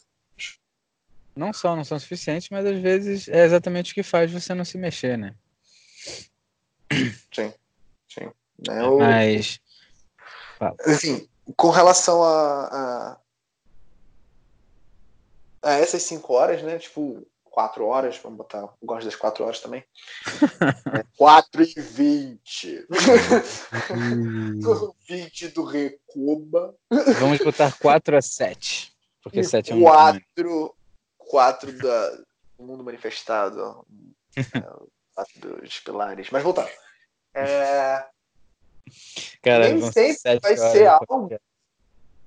Não só não são suficientes, mas às vezes é exatamente o que faz você não se mexer, né? Sim, sim. É o... Mas. Enfim, com relação a, a, a, essas cinco horas, né? Tipo, quatro horas, vamos botar. Eu gosto das quatro horas também. *laughs* é, quatro e vinte. *laughs* vinte do Recoba. Vamos botar quatro a sete. Porque e sete é um quatro, quatro da, do mundo manifestado. É, dos pilares. Mas voltando. É, Cara, nem sempre vai ser algo.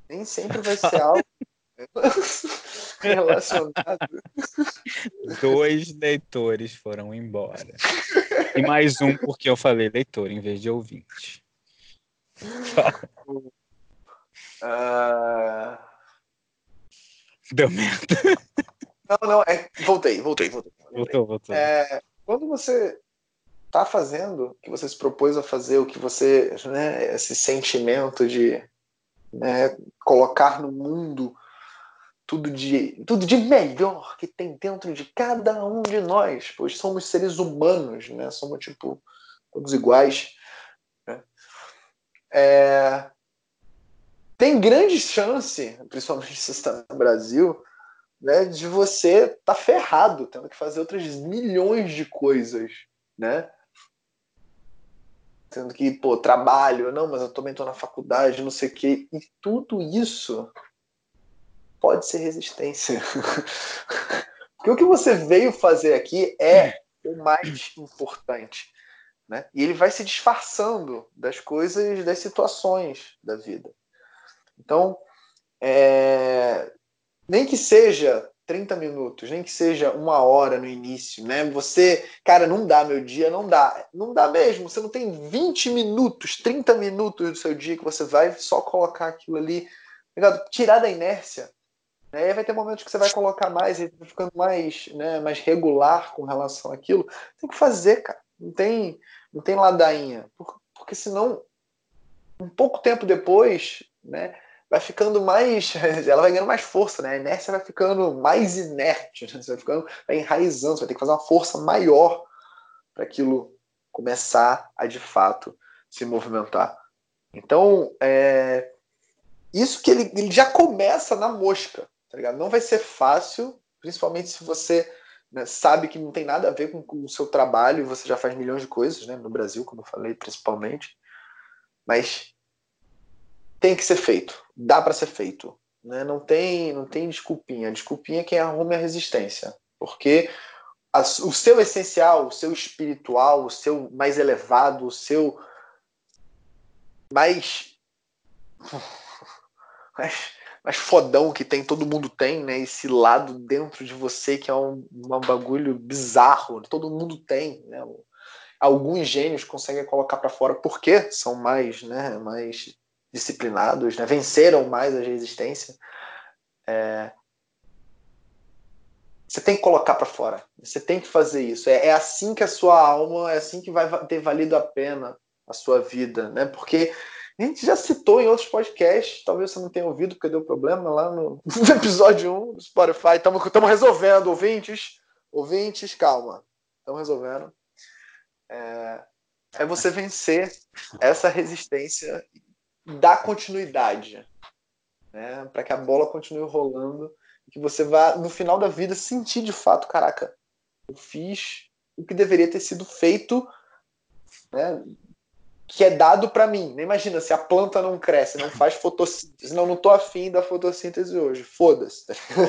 Nem sempre vai ser algo *laughs* *laughs* relacionado. Dois leitores foram embora. E mais um porque eu falei leitor em vez de ouvinte. Uh... *laughs* Deu merda. Não, não, é... voltei, voltei, voltei. Voltou, voltou. É... Quando você está fazendo, o que você se propôs a fazer, o que você, né, esse sentimento de né, colocar no mundo tudo de, tudo de melhor que tem dentro de cada um de nós, pois somos seres humanos, né? Somos tipo todos iguais. Né? É... Tem grande chance, principalmente se está no Brasil, né, de você estar tá ferrado, tendo que fazer outras milhões de coisas, né? Sendo que, pô, trabalho, não, mas eu também estou na faculdade, não sei o quê. E tudo isso pode ser resistência. *laughs* Porque o que você veio fazer aqui é o mais importante. Né? E ele vai se disfarçando das coisas, das situações da vida. Então, é... nem que seja 30 minutos, nem que seja uma hora no início, né? Você, cara, não dá meu dia, não dá. Não dá mesmo. Você não tem 20 minutos, 30 minutos do seu dia que você vai só colocar aquilo ali, tirar da inércia. Né? Vai ter momentos que você vai colocar mais e ficando mais, né, mais regular com relação àquilo. Tem que fazer, cara. Não tem, não tem ladainha. Porque senão, um pouco tempo depois, né? vai ficando mais. *laughs* Ela vai ganhando mais força, né? A inércia vai ficando mais inerte, né? Você vai ficando, vai enraizando, você vai ter que fazer uma força maior para aquilo começar a de fato se movimentar. Então, é, isso que ele, ele já começa na mosca, tá ligado? Não vai ser fácil, principalmente se você né, sabe que não tem nada a ver com, com o seu trabalho e você já faz milhões de coisas, né? No Brasil, como eu falei, principalmente. Mas tem que ser feito, dá para ser feito. Né? Não tem não tem desculpinha. Desculpinha é quem arruma a resistência. Porque a, o seu essencial, o seu espiritual, o seu mais elevado, o seu mais, *laughs* mais, mais fodão que tem, todo mundo tem, né? Esse lado dentro de você que é um, um bagulho bizarro, todo mundo tem, né? Alguns gênios conseguem colocar para fora porque são mais, né? Mais disciplinados, né? venceram mais a resistência. É... Você tem que colocar para fora. Você tem que fazer isso. É, é, assim que a sua alma, é assim que vai ter valido a pena a sua vida, né? Porque a gente já citou em outros podcasts, talvez você não tenha ouvido porque deu problema lá no, episódio 1 do Spotify. Estamos resolvendo, ouvintes. Ouvintes, calma. Estamos resolvendo. É, é você vencer essa resistência dar continuidade, né? Para que a bola continue rolando e que você vá no final da vida sentir de fato, caraca, eu fiz o que deveria ter sido feito, né? Que é dado para mim. Imagina se a planta não cresce, não faz fotossíntese, não, não tô afim da fotossíntese hoje. Foda-se.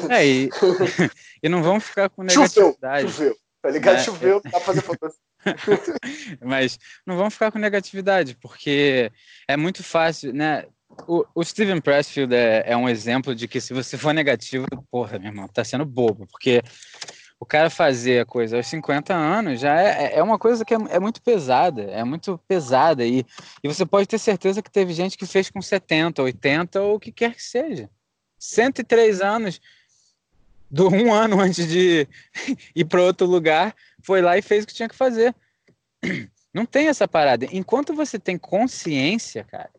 É, e, *laughs* e não vamos ficar com negatividade. Choveu, choveu. Tá ligado? É, choveu, é... dá pra fazer fotossíntese. *laughs* Mas não vamos ficar com negatividade, porque é muito fácil, né? O, o Steven Pressfield é, é, um exemplo de que se você for negativo, porra, meu irmão, tá sendo bobo, porque o cara fazer a coisa aos 50 anos já é, é uma coisa que é, é muito pesada, é muito pesada, e, e você pode ter certeza que teve gente que fez com 70, 80 ou o que quer que seja. 103 anos do um ano antes de *laughs* ir para outro lugar, foi lá e fez o que tinha que fazer. Não tem essa parada. Enquanto você tem consciência, cara,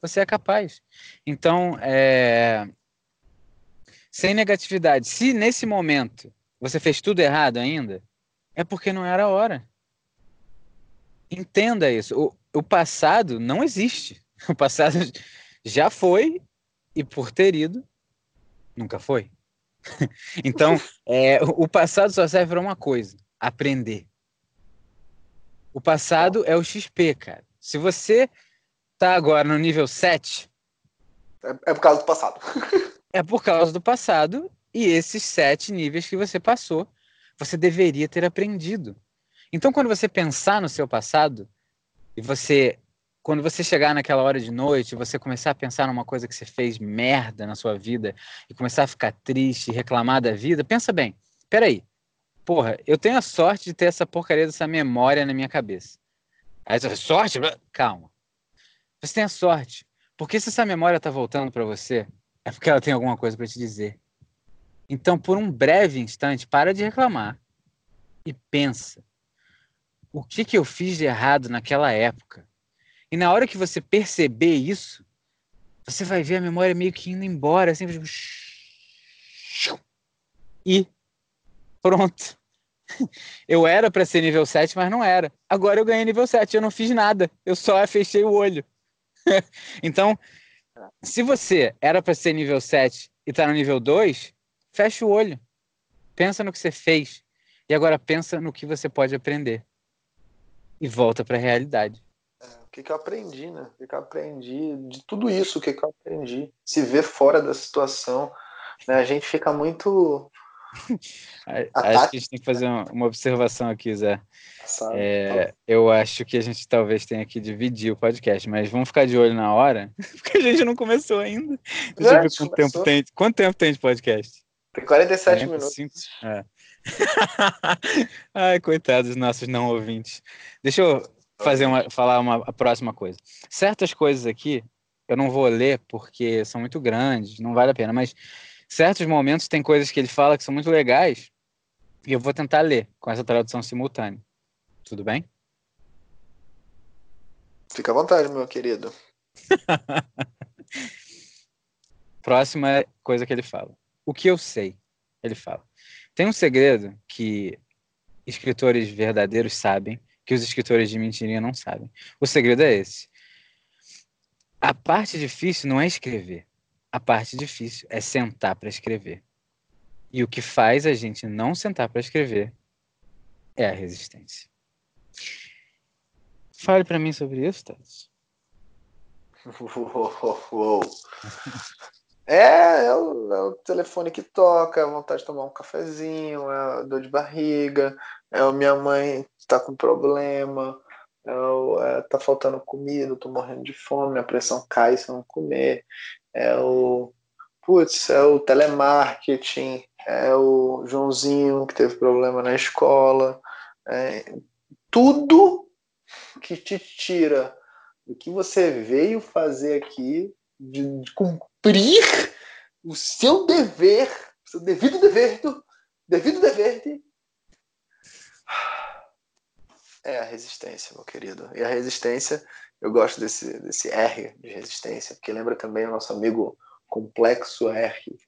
você é capaz. Então, é... sem negatividade. Se nesse momento você fez tudo errado ainda, é porque não era a hora. Entenda isso. O, o passado não existe. *laughs* O passado já foi e por ter ido, nunca foi. *laughs* então, é, o passado só serve para uma coisa: aprender. O passado é o XP, cara. Se você tá agora no nível 7. É, é por causa do passado. *laughs* é por causa do passado e esses sete níveis que você passou, você deveria ter aprendido. Então, quando você pensar no seu passado e você quando você chegar naquela hora de noite, você começar a pensar numa coisa que você fez merda na sua vida e começar a ficar triste, reclamar da vida, pensa bem. Peraí, porra, eu tenho a sorte de ter essa porcaria dessa memória na minha cabeça. Aí você sorte? Calma. Você tem a sorte. Porque se essa memória tá voltando para você, é porque ela tem alguma coisa para te dizer. Então, por um breve instante, para de reclamar e pensa: o que, que eu fiz de errado naquela época? E na hora que você perceber isso, você vai ver a memória meio que indo embora, assim, tipo, e pronto. *laughs* Eu era para ser nível 7, mas não era. Agora eu ganhei nível 7, eu não fiz nada. Eu só fechei o olho. *laughs* então, se você era para ser nível 7 e tá no nível 2, fecha o olho. Pensa no que você fez e agora pensa no que você pode aprender. E volta para a realidade que, que eu aprendi, né? O que, que eu aprendi de tudo isso, o que, que eu aprendi. Se ver fora da situação. Né? A gente fica muito. Acho que a gente tem que fazer uma observação aqui, Zé. É, eu acho que a gente talvez tenha que dividir o podcast, mas vamos ficar de olho na hora, *laughs* porque a gente não começou ainda. Deixa eu ver quanto tempo, tem, quanto tempo tem de podcast? Tem 47 minutos. É. *laughs* Ai, coitados dos nossos não ouvintes. Deixa eu fazer uma, falar uma a próxima coisa. Certas coisas aqui eu não vou ler porque são muito grandes, não vale a pena, mas certos momentos tem coisas que ele fala que são muito legais e eu vou tentar ler com essa tradução simultânea. Tudo bem? Fica à vontade, meu querido. *laughs* Próxima coisa que ele fala. O que eu sei? Ele fala. Tem um segredo que escritores verdadeiros sabem que os escritores de mentirinha não sabem. O segredo é esse. A parte difícil não é escrever. A parte difícil é sentar para escrever. E o que faz a gente não sentar para escrever é a resistência. Fale para mim sobre isso, Tati. *laughs* É, é o, é o, telefone que toca, é a vontade de tomar um cafezinho, é dor de barriga, é a minha mãe tá com problema, é, o, é tá faltando comida, tô morrendo de fome, a pressão cai se eu não comer, é o putz, é o telemarketing, é o Joãozinho que teve problema na escola, é, tudo que te tira do que você veio fazer aqui, de, de cumprir o seu dever, o seu devido dever, devido dever de... é a resistência, meu querido. E a resistência, eu gosto desse, desse R de resistência, porque lembra também o nosso amigo complexo R,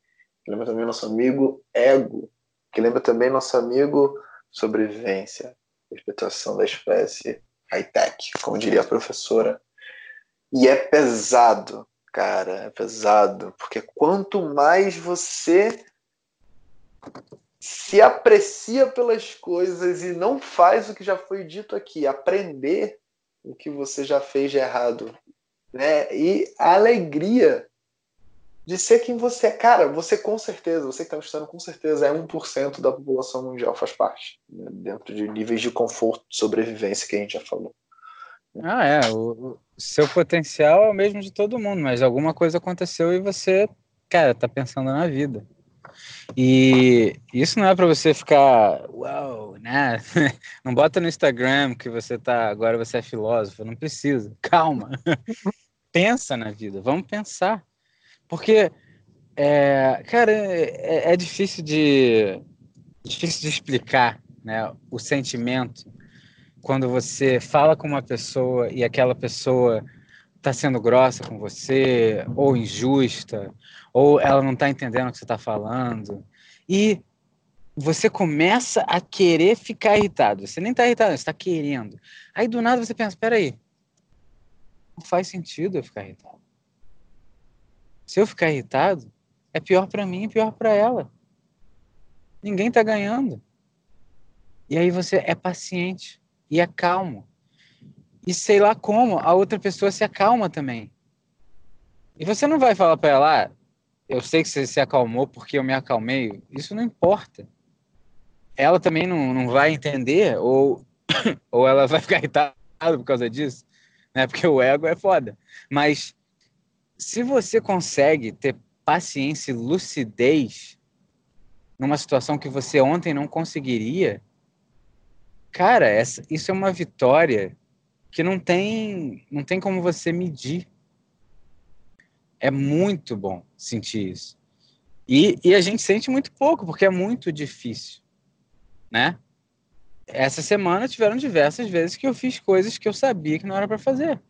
lembra também o nosso amigo ego, que lembra também nosso amigo sobrevivência, respeitação da espécie, high-tech, como diria a professora. E é pesado, Cara, é pesado, porque quanto mais você se aprecia pelas coisas e não faz o que já foi dito aqui, aprender o que você já fez de errado, né? E a alegria de ser quem você é. Cara, você com certeza, você que está me estudando com certeza é 1% da população mundial, faz parte, né? dentro de níveis de conforto, sobrevivência que a gente já falou. Ah, é. O, o, seu potencial é o mesmo de todo mundo, mas alguma coisa aconteceu e você, cara, tá pensando na vida. E isso não é para você ficar, uau, né? *laughs* Não bota no Instagram que você tá, agora você é filósofo, não precisa. *laughs* Calma. Pensa na vida, vamos pensar. Porque É, cara, é, é difícil de difícil de explicar, né, o sentimento quando você fala com uma pessoa e aquela pessoa está sendo grossa com você, ou injusta, ou ela não está entendendo o que você está falando, e você começa a querer ficar irritado. Você nem está irritado, você está querendo. Aí do nada você pensa: peraí, não faz sentido eu ficar irritado. Se eu ficar irritado, é pior para mim e pior para ela. Ninguém está ganhando. E aí você é paciente e é calmo. E sei lá como, a outra pessoa se acalma também. E você não vai falar para ela, ah, eu sei que você se acalmou porque eu me acalmei. Isso não importa. Ela também não, não vai entender, ou, *coughs* ou ela vai ficar irritada por causa disso, né? Porque o ego é foda. Mas se você consegue ter paciência e lucidez numa situação que você ontem não conseguiria, cara, essa, isso é uma vitória que não tem, não tem como você medir. É muito bom sentir isso. E, e a gente sente muito pouco, porque é muito difícil, né? Essa semana tiveram diversas vezes que eu fiz coisas que eu sabia que não era para fazer.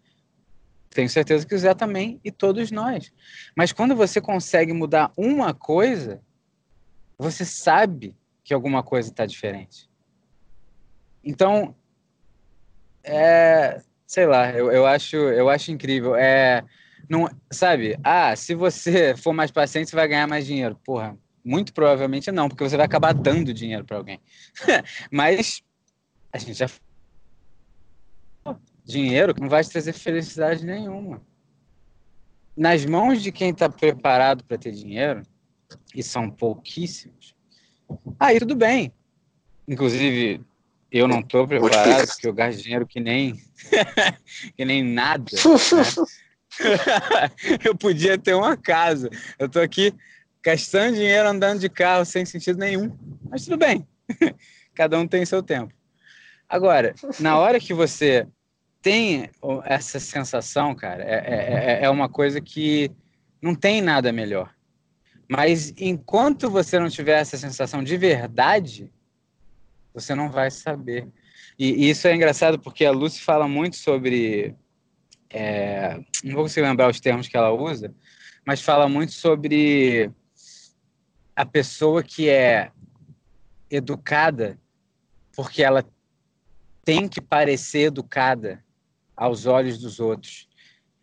Tenho certeza que o Zé também e todos nós. Mas quando você consegue mudar uma coisa, você sabe que alguma coisa está diferente. Então, é, sei lá, eu, eu, acho, eu acho incrível. É, não, sabe? Ah, se você for mais paciente, você vai ganhar mais dinheiro. Porra, muito provavelmente não, porque você vai acabar dando dinheiro para alguém. *laughs* Mas a gente já dinheiro não vai te trazer felicidade nenhuma. Nas mãos de quem está preparado para ter dinheiro, e são pouquíssimos, aí tudo bem. Inclusive, eu não estou preparado, porque eu gasto dinheiro que nem, *laughs* que nem nada. Né? *laughs* eu podia ter uma casa. Eu estou aqui gastando dinheiro andando de carro sem sentido nenhum. Mas tudo bem. *laughs* Cada um tem seu tempo. Agora, na hora que você tem essa sensação, cara, é, é, é, é uma coisa que não tem nada melhor. Mas enquanto você não tiver essa sensação de verdade, você não vai saber. E, e isso é engraçado porque a Lucy fala muito sobre. É, não vou conseguir lembrar os termos que ela usa, mas fala muito sobre a pessoa que é educada porque ela tem que parecer educada aos olhos dos outros.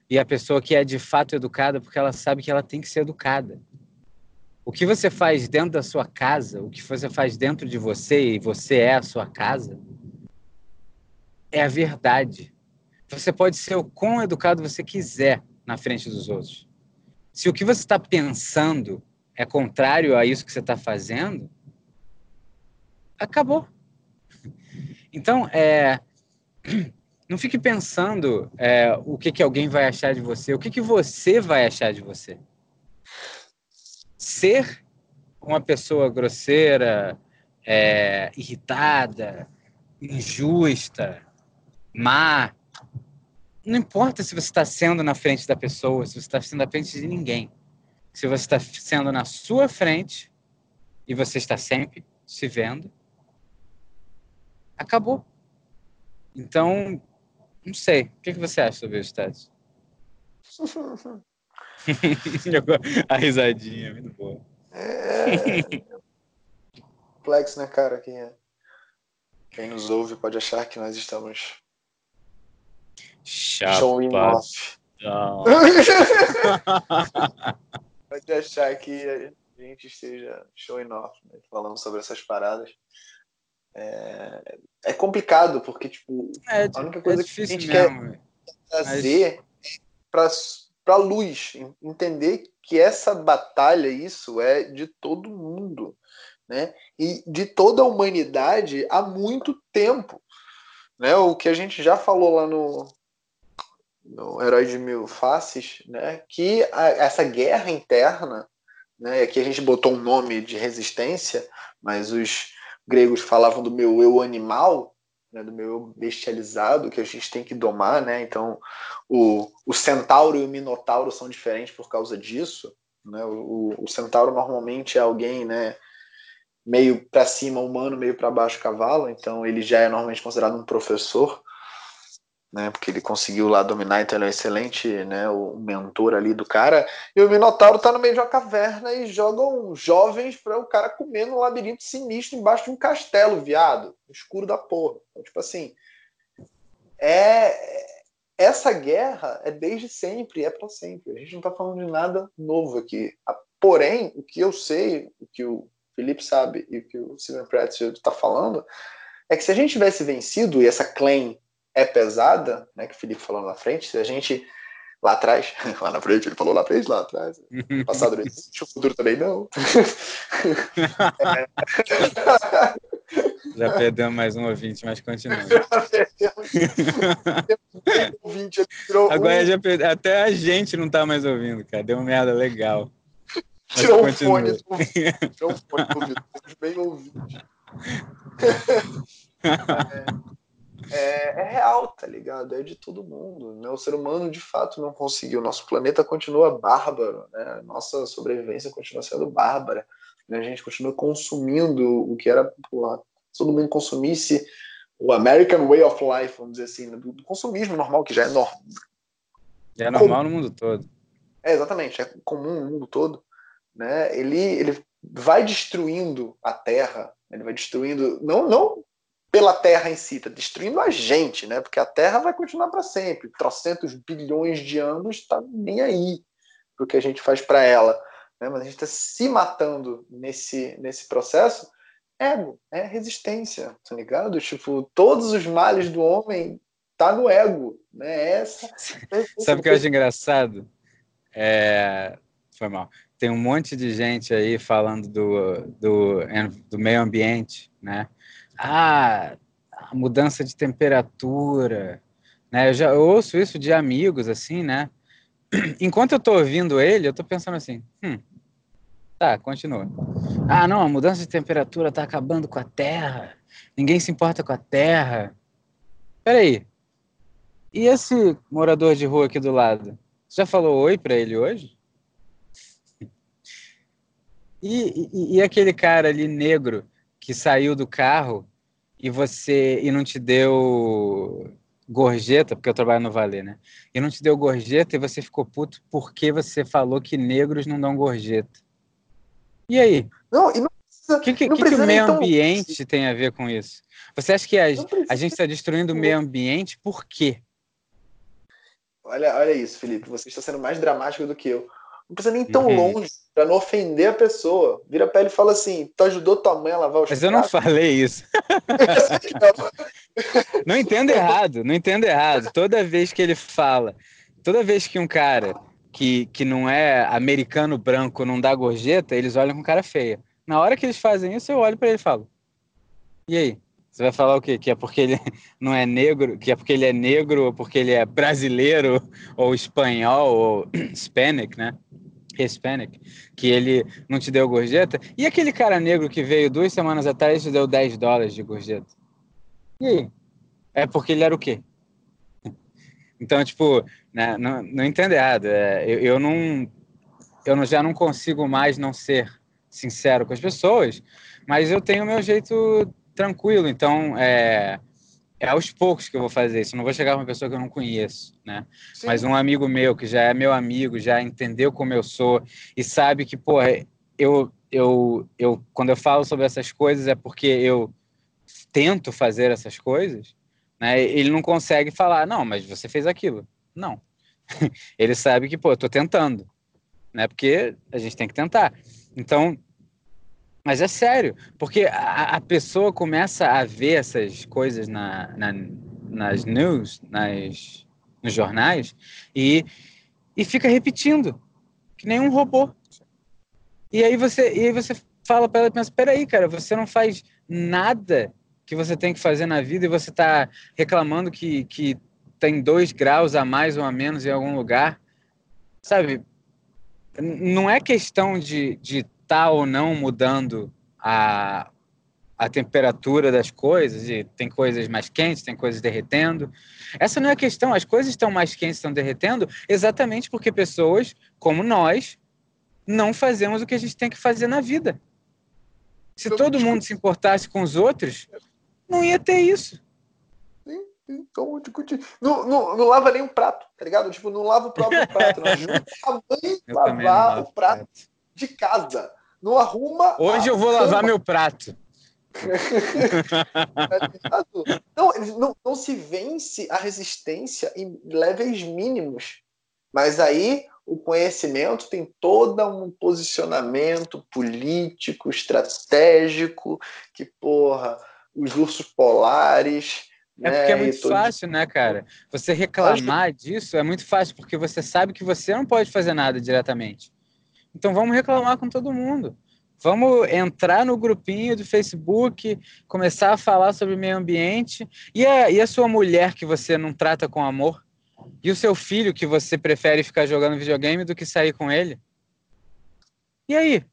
E a pessoa que é de fato educada porque ela sabe que ela tem que ser educada. O que você faz dentro da sua casa, o que você faz dentro de você e você é a sua casa, é a verdade. Você pode ser o quão educado você quiser na frente dos outros. Se o que você está pensando é contrário a isso que você está fazendo, acabou. Então, é, *clears throat* não fique pensando é, o que, que alguém vai achar de você, o que, que você vai achar de você. Ser uma pessoa grosseira, é, irritada, injusta, má, não importa se você está sendo na frente da pessoa, se você está sendo na frente de ninguém. Se você está sendo na sua frente e você está sempre se vendo, acabou. Então, não sei. O que, que você acha sobre os *laughs* testes? *laughs* a risadinha, muito boa. É... Complexo, né, cara? Quem, é... Quem nos ouve pode achar que nós estamos Chapa. showing off. *laughs* pode achar que a gente esteja showing off, né? falando sobre essas paradas. É, é complicado, porque tipo, é, a única coisa é que a gente mesmo, quer trazer mas... para a luz, entender que essa batalha, isso é de todo mundo, né? E de toda a humanidade há muito tempo. Né? O que a gente já falou lá no, no Herói de Mil Faces, né? que a, essa guerra interna, né? aqui a gente botou um nome de resistência, mas os gregos falavam do meu eu animal, né, do meu eu bestializado, que a gente tem que domar, né? Então, o, o centauro e o minotauro são diferentes por causa disso, Né? O, o, centauro normalmente é alguém né, meio para cima humano, meio para baixo cavalo, então ele já é normalmente considerado um professor, né, porque ele conseguiu lá dominar, então ele é um excelente né, o mentor ali do cara. E o Minotauro tá no meio de uma caverna e jogam jovens para o cara comer no labirinto sinistro embaixo de um castelo, viado, escuro da porra. Então, tipo assim, é essa guerra é desde sempre, é para sempre. A gente não está falando de nada novo aqui. Porém, o que eu sei, o que o Felipe sabe e o que o Steven Pretzel está falando, é que se a gente tivesse vencido, e essa claim é pesada, né, que o Felipe falou na frente, se a gente lá atrás, *laughs* lá na frente, ele falou lá frente, lá atrás, passado não existe, o futuro também não. *laughs* Já perdemos mais um ouvinte, mas continua. *laughs* Agora já perde... até a gente não tá mais ouvindo, cara. Deu uma merda legal. Tirou um fone do Tirou um fone do ouvido. bem ouvidos. É, é, é, real, tá ligado? É de todo mundo. Né? O ser humano, de fato, não conseguiu. Nosso planeta continua bárbaro, né? Nossa sobrevivência continua sendo bárbara. Né? A gente continua consumindo o que era porra, todo mundo consumisse o American Way of Life, vamos dizer assim, do, do consumismo normal, que já é normal. É normal no mundo todo. É, exatamente, é comum no mundo todo. Né? Ele, ele vai destruindo a Terra, ele vai destruindo, não, não pela Terra em si, está destruindo a gente, né? porque a Terra vai continuar para sempre. Trocentos bilhões de anos está nem aí o que a gente faz para ela. Né? Mas a gente está se matando nesse, nesse processo ego, é resistência, tá ligado? Tipo, todos os males do homem tá no ego, né? Essa. *laughs* Sabe o que eu acho engraçado? É... Foi mal. Tem um monte de gente aí falando do, do, do meio ambiente, né? Ah, a mudança de temperatura, né? Eu já ouço isso de amigos, assim, né? *clears throat* Enquanto eu tô ouvindo ele, eu tô pensando assim, hum, Tá, continua. Ah, não, a mudança de temperatura tá acabando com a Terra. Ninguém se importa com a Terra. Peraí. E esse morador de rua aqui do lado? Você já falou oi para ele hoje? *laughs* E, e, e, aquele cara ali negro que saiu do carro e você e não te deu gorjeta, porque eu trabalho no Valer, né? E não te deu gorjeta e você ficou puto porque você falou que negros não dão gorjeta. E aí? Não, e não o que, que, que, que, o meio ambiente tem a ver com isso? Você acha que a, a gente está destruindo o meio ambiente por quê? Olha, olha isso, Felipe. Você está sendo mais dramático do que eu. Não precisa nem tão uhum. longe para não ofender a pessoa. Vira pra ele e fala assim: Tu ajudou tua mãe a lavar os Mas eu não falei isso. *laughs* não entendo errado, não entendo errado. Toda vez que ele fala, toda vez que um cara que, que não é americano branco, não dá gorjeta, eles olham com cara feia. Na hora que eles fazem isso, eu olho para ele e falo: E aí? Você vai falar o quê? Que é porque ele *laughs* não é negro, que é porque ele é negro, ou porque ele é brasileiro, ou espanhol, ou *clears throat* hispanic, né? Hispanic, que ele não te deu gorjeta. E aquele cara negro que veio duas semanas atrás e te deu 10 dólares de gorjeta? E aí? É porque ele era o quê? *laughs* Então, tipo, né, não, não entendo errado. É, eu, eu, não, eu não, já não consigo mais não ser sincero com as pessoas, mas eu tenho o meu jeito tranquilo. Então, é, é aos poucos que eu vou fazer isso. Não vou chegar com uma pessoa que eu não conheço, né? Sim. Mas um amigo meu que já é meu amigo, já entendeu como eu sou e sabe que, pô, eu, eu, eu quando eu falo sobre essas coisas é porque eu tento fazer essas coisas né? Ele não consegue falar, não, mas você fez aquilo. Não. *laughs* ele sabe que, pô, eu tô tentando, né? Porque a gente tem que tentar. Então, mas é sério, porque a, a pessoa começa a ver essas coisas na, na, nas news, nas, nos jornais, e, e fica repetindo, que nem um robô. E aí você, e aí você fala para ela, pensa, peraí, cara, você não faz nada que você tem que fazer na vida e você está reclamando que, que tem dois graus a mais ou a menos em algum lugar, sabe? Não é questão de de tá ou não mudando a, a temperatura das coisas, e tem coisas mais quentes, tem coisas derretendo. Essa não é a questão, as coisas estão mais quentes, estão derretendo, exatamente porque pessoas como nós não fazemos o que a gente tem que fazer na vida. Se todo mundo se importasse com os outros, não ia ter isso. Então, não, não, não lava nem um prato, tá ligado? Tipo, não lava o próprio prato. Não *laughs* ajuda a mãe lavar o prato de casa. Não arruma. Hoje eu vou cama. lavar meu prato. *laughs* não, não, não se vence a resistência em levels mínimos. Mas aí o conhecimento tem todo um posicionamento político, estratégico, que, porra, os ursos polares. É porque é né, muito fácil, né, cara? Você reclamar disso é muito fácil, porque você sabe que você não pode fazer nada diretamente. Então vamos reclamar com todo mundo. Vamos entrar no grupinho do Facebook, começar a falar sobre meio ambiente. E a, e a sua mulher que você não trata com amor? E o seu filho que você prefere ficar jogando videogame do que sair com ele? E aí? O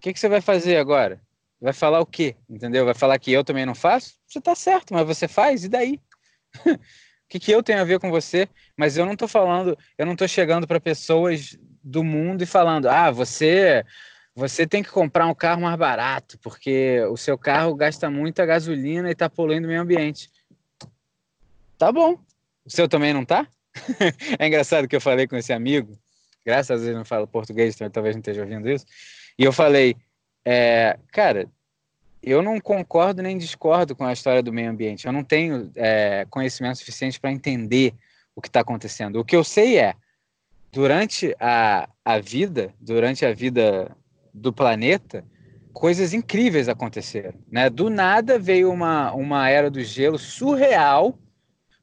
que, que você vai fazer agora? Vai falar o quê? Entendeu? Vai falar que eu também não faço? Você tá certo, mas você faz, e daí? *laughs* o que, que eu tenho a ver com você? Mas eu não tô falando, eu não tô chegando para pessoas do mundo e falando: ah, você você tem que comprar um carro mais barato, porque o seu carro gasta muita gasolina e está poluindo o meio ambiente. Tá bom. O seu também não tá? *laughs* é engraçado que eu falei com esse amigo, graças a Deus ele não fala português, então talvez não esteja ouvindo isso, e eu falei, é, cara, eu não concordo nem discordo com a história do meio ambiente, eu não tenho é, conhecimento suficiente para entender o que está acontecendo. O que eu sei é, durante a, a vida, durante a vida do planeta, coisas incríveis aconteceram. Né? Do nada veio uma, uma era do gelo surreal,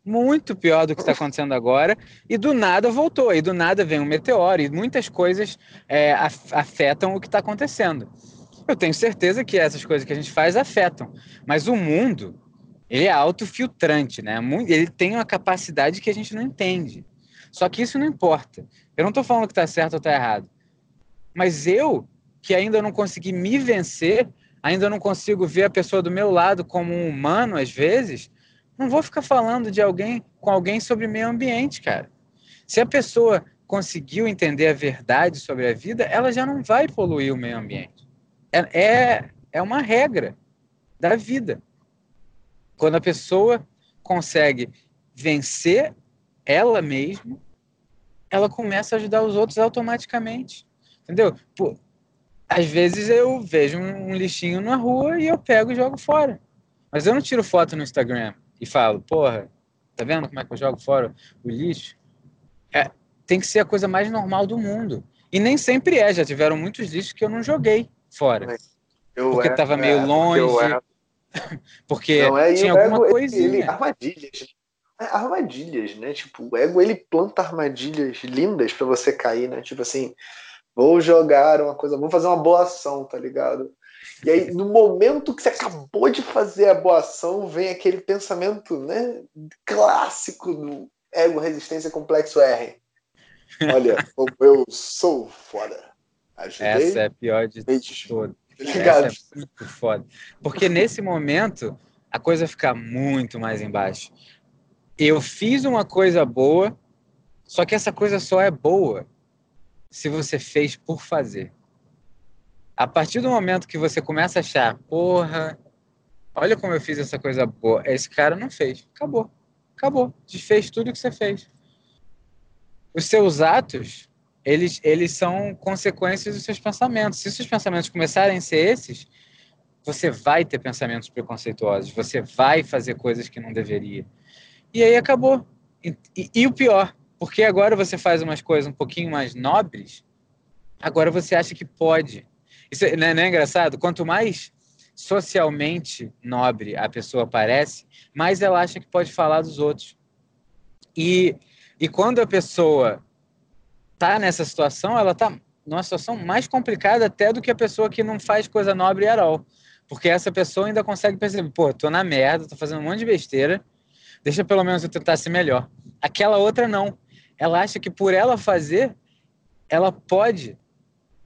muito pior do que está acontecendo agora, e do nada voltou, e do nada vem um meteoro, e muitas coisas é, afetam o que está acontecendo. Eu tenho certeza que essas coisas que a gente faz afetam, mas o mundo ele é autofiltrante, né? Ele tem uma capacidade que a gente não entende. Só que isso não importa. Eu não estou falando que está certo ou está errado. Mas eu, que ainda não consegui me vencer, ainda não consigo ver a pessoa do meu lado como um humano, às vezes, não vou ficar falando de alguém com alguém sobre meio ambiente, cara. Se a pessoa conseguiu entender a verdade sobre a vida, ela já não vai poluir o meio ambiente. É, é, é uma regra da vida. Quando a pessoa consegue vencer ela mesma, ela começa a ajudar os outros automaticamente. Entendeu? Pô, às vezes eu vejo um lixinho na rua e eu pego e jogo fora. Mas eu não tiro foto no Instagram e falo, porra, tá vendo como é que eu jogo fora o lixo? É, tem que ser a coisa mais normal do mundo. E nem sempre é, já tiveram muitos lixos que eu não joguei fora. Eu porque é, tava meio é, longe. É. *laughs* Porque não, é, tinha alguma coisinha. Ele, armadilhas armadilhas, né? Tipo, o ego ele planta armadilhas lindas para você cair, né? Tipo assim, vou jogar uma coisa, vou fazer uma boa ação, tá ligado? E aí, no momento que você acabou de fazer a boa ação, vem aquele pensamento, né, clássico do ego resistência complexo R. Olha, *laughs* eu sou foda. Ajudei. Essa é a pior de todas. Essa é muito foda. Porque nesse momento a coisa fica muito mais embaixo eu fiz uma coisa boa, só que essa coisa só é boa se você fez por fazer. A partir do momento que você começa a achar, porra, olha como eu fiz essa coisa boa, esse cara não fez. Acabou. Acabou. Desfez tudo que você fez. Os seus atos, eles, eles são consequências dos seus pensamentos. Se os seus pensamentos começarem a ser esses, você vai ter pensamentos preconceituosos, você vai fazer coisas que não deveria. E aí acabou. E, e, e, o pior, porque agora você faz umas coisas um pouquinho mais nobres, agora você acha que pode. Isso não é, não é engraçado? Quanto mais socialmente nobre a pessoa parece, mais ela acha que pode falar dos outros. E, e quando a pessoa tá nessa situação, ela tá numa situação mais complicada até do que a pessoa que não faz coisa nobre at all. Porque essa pessoa ainda consegue perceber, pô, tô na merda, tô fazendo um monte de besteira, Deixa pelo menos eu tentar ser melhor. Aquela outra não. Ela acha que por ela fazer, ela pode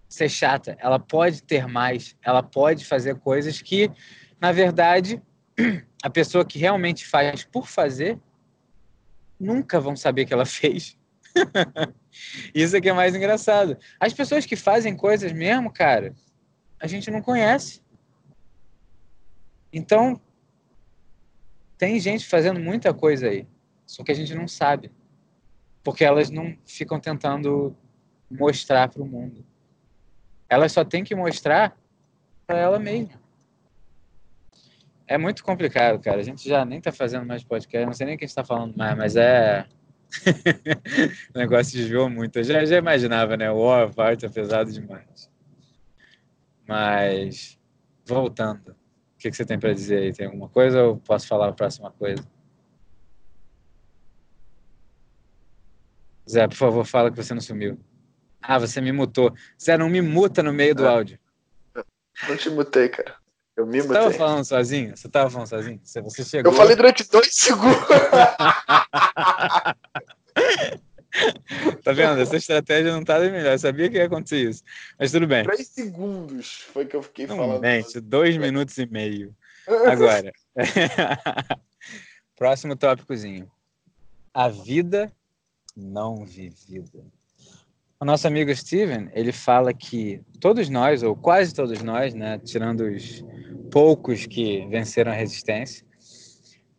ser chata, ela pode ter mais, ela pode fazer coisas que, na verdade, *clears throat* a pessoa que realmente faz por fazer nunca vão saber que ela *laughs* fez. *laughs* Isso é que é mais engraçado. As pessoas que fazem coisas mesmo, cara, a gente não conhece. Então, tem gente fazendo muita coisa aí, só que a gente não sabe. Porque elas não ficam tentando mostrar para o mundo. Elas só têm que mostrar para ela mesma. É muito complicado, cara. A gente já nem tá fazendo mais podcast, não sei nem quem está falando mais, mas é. *laughs* o negócio desviou muito. Eu já, já imaginava, né? O War Art é pesado demais. Mas, voltando, o que, que você tem para dizer aí? Tem alguma coisa ou posso falar a próxima coisa? Zé, por favor, fala que você não sumiu. Ah, você me mutou. Zé, não me muta no meio do ah. áudio. Não te mutei, cara. Eu me Você tava falando sozinho? Você tava falando sozinho? Você chegou... Eu falei durante dois segundos. *laughs* *laughs* tá vendo? Essa estratégia não tá melhor. Eu sabia que ia acontecer isso. Mas tudo bem. Três segundos foi que eu fiquei não falando. Mente, dois minutos e meio. *laughs* Agora. *laughs* Próximo tópicozinho. A vida não vivida. O nosso amigo Steven, ele fala que todos nós, ou quase todos nós, né, tirando os poucos que venceram a resistência,